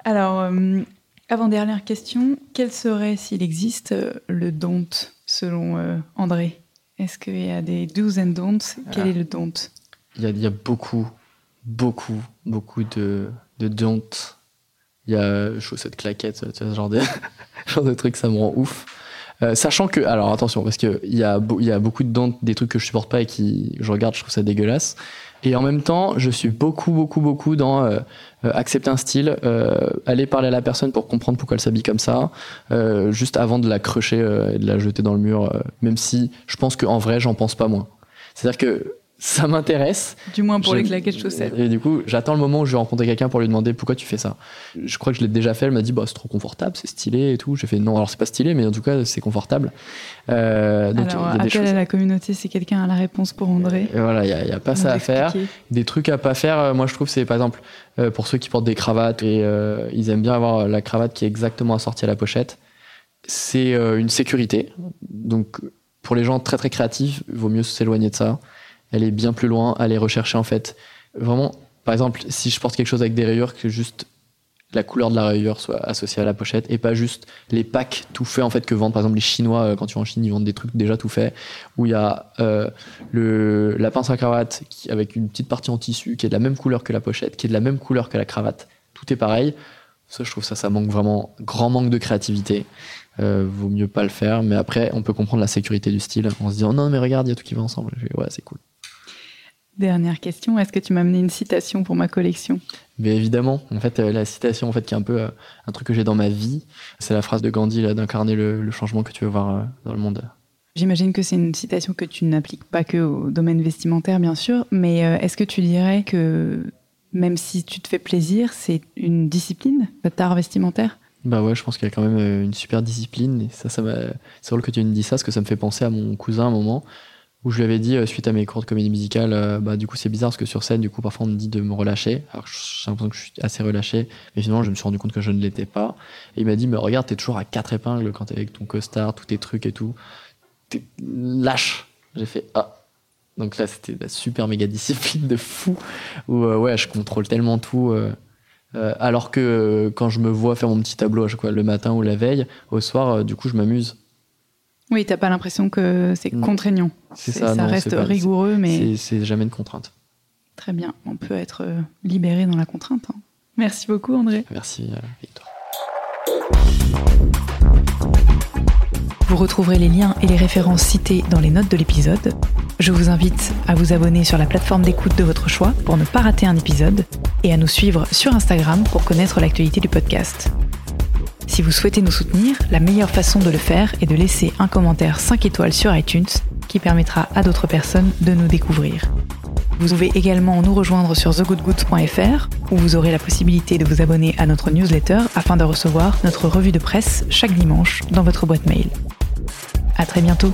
Speaker 2: Alors, euh, avant-dernière question, quel serait, s'il existe, euh, le don't selon euh, André? Est-ce qu'il y a des do's and don'ts? Quel
Speaker 1: Ah.
Speaker 2: est le don't?
Speaker 1: Il y a, il y a beaucoup, beaucoup, beaucoup de, de don't. Il y a chaussettes claquettes, ce genre de, genre de trucs, ça me rend ouf. Euh, sachant que, alors attention, parce qu'il y, a il y a beaucoup de don't, des trucs que je supporte pas et qui, je regarde, je trouve ça dégueulasse. Et en même temps, je suis beaucoup, beaucoup, beaucoup dans euh, euh, accepter un style, euh, aller parler à la personne pour comprendre pourquoi elle s'habille comme ça, euh, juste avant de la crocher euh, et de la jeter dans le mur, même si je pense qu'en vrai, j'en pense pas moins. C'est-à-dire que ça m'intéresse,
Speaker 2: Du moins pour les claquettes chaussettes.
Speaker 1: Et du coup, j'attends le moment où je vais rencontrer quelqu'un pour lui demander pourquoi tu fais ça. Je crois que je l'ai déjà fait. Elle m'a dit, bah, c'est trop confortable, c'est stylé et tout. J'ai fait, non, alors c'est pas stylé, mais en tout cas, c'est confortable. Euh, donc,
Speaker 2: Alors,
Speaker 1: il y a des
Speaker 2: appel
Speaker 1: choses.
Speaker 2: à la communauté si quelqu'un a la réponse pour André.
Speaker 1: Et voilà, il y a, pas ça à faire. Des trucs à pas faire, euh, moi je trouve, c'est par exemple, euh, pour ceux qui portent des cravates et euh, ils aiment bien avoir la cravate qui est exactement assortie à la pochette, c'est euh, une sécurité. Donc, pour les gens très très créatifs, il vaut mieux s'éloigner de ça. Aller bien plus loin, aller rechercher en fait. Vraiment, par exemple, si je porte quelque chose avec des rayures, que juste la couleur de la rayure soit associée à la pochette et pas juste les packs tout faits en fait que vendent par exemple les Chinois euh, quand tu vas en Chine ils vendent des trucs déjà tout faits où il y a euh, le la pince à cravate avec une petite partie en tissu qui est de la même couleur que la pochette qui est de la même couleur que la cravate tout est pareil. Ça je trouve ça ça manque vraiment grand manque de créativité. Euh, vaut mieux pas le faire mais après on peut comprendre la sécurité du style en se disant non mais regarde il y a tout qui va ensemble ouais c'est cool
Speaker 2: Dernière question, est-ce que tu m'as amené une citation pour ma collection?
Speaker 1: Mais évidemment, en fait, euh, la citation, en fait, qui est un peu euh, un truc que j'ai dans ma vie, c'est la phrase de Gandhi là d'incarner le, le changement que tu veux voir euh, dans le monde.
Speaker 2: J'imagine que c'est une citation que tu n'appliques pas que au domaine vestimentaire, bien sûr, mais est-ce que tu dirais que même si tu te fais plaisir, c'est une discipline, cet art vestimentaire?
Speaker 1: Bah ouais, je pense qu'il y a quand même une super discipline. Et ça, ça m'a. C'est drôle que tu me dis ça, parce que ça me fait penser à mon cousin à un moment où je lui avais dit euh, suite à mes cours de comédie musicale, euh, bah du coup c'est bizarre parce que sur scène, du coup parfois on me dit de me relâcher. Alors j'ai l'impression que je suis assez relâché, mais finalement je me suis rendu compte que je ne l'étais pas. Et il m'a dit mais regarde, t'es toujours à quatre épingles quand t'es avec ton costard, tous tes trucs et tout. T'es lâche. J'ai fait ah. Donc là c'était la super méga discipline de fou où euh, ouais je contrôle tellement tout. alors que quand je me vois faire mon petit tableau à chaque fois le matin ou la veille, au soir, du coup, je m'amuse.
Speaker 2: Oui, t'as pas l'impression que c'est contraignant.
Speaker 1: C'est ça, non,
Speaker 2: reste
Speaker 1: pas-
Speaker 2: rigoureux, mais
Speaker 1: C'est- jamais une contrainte.
Speaker 2: très bien. On peut être euh, libéré dans la contrainte. hein. Merci beaucoup, André.
Speaker 1: Merci, euh, Victor.
Speaker 2: Vous retrouverez les liens et les références cités dans les notes de l'épisode. Je vous invite à vous abonner sur la plateforme d'écoute de votre choix pour ne pas rater un épisode et à nous suivre sur Instagram pour connaître l'actualité du podcast. Si vous souhaitez nous soutenir, la meilleure façon de le faire est de laisser un commentaire 5 étoiles sur iTunes qui permettra à d'autres personnes de nous découvrir. Vous pouvez également nous rejoindre sur thegoodgoods.fr où vous aurez la possibilité de vous abonner à notre newsletter afin de recevoir notre revue de presse chaque dimanche dans votre boîte mail. À très bientôt.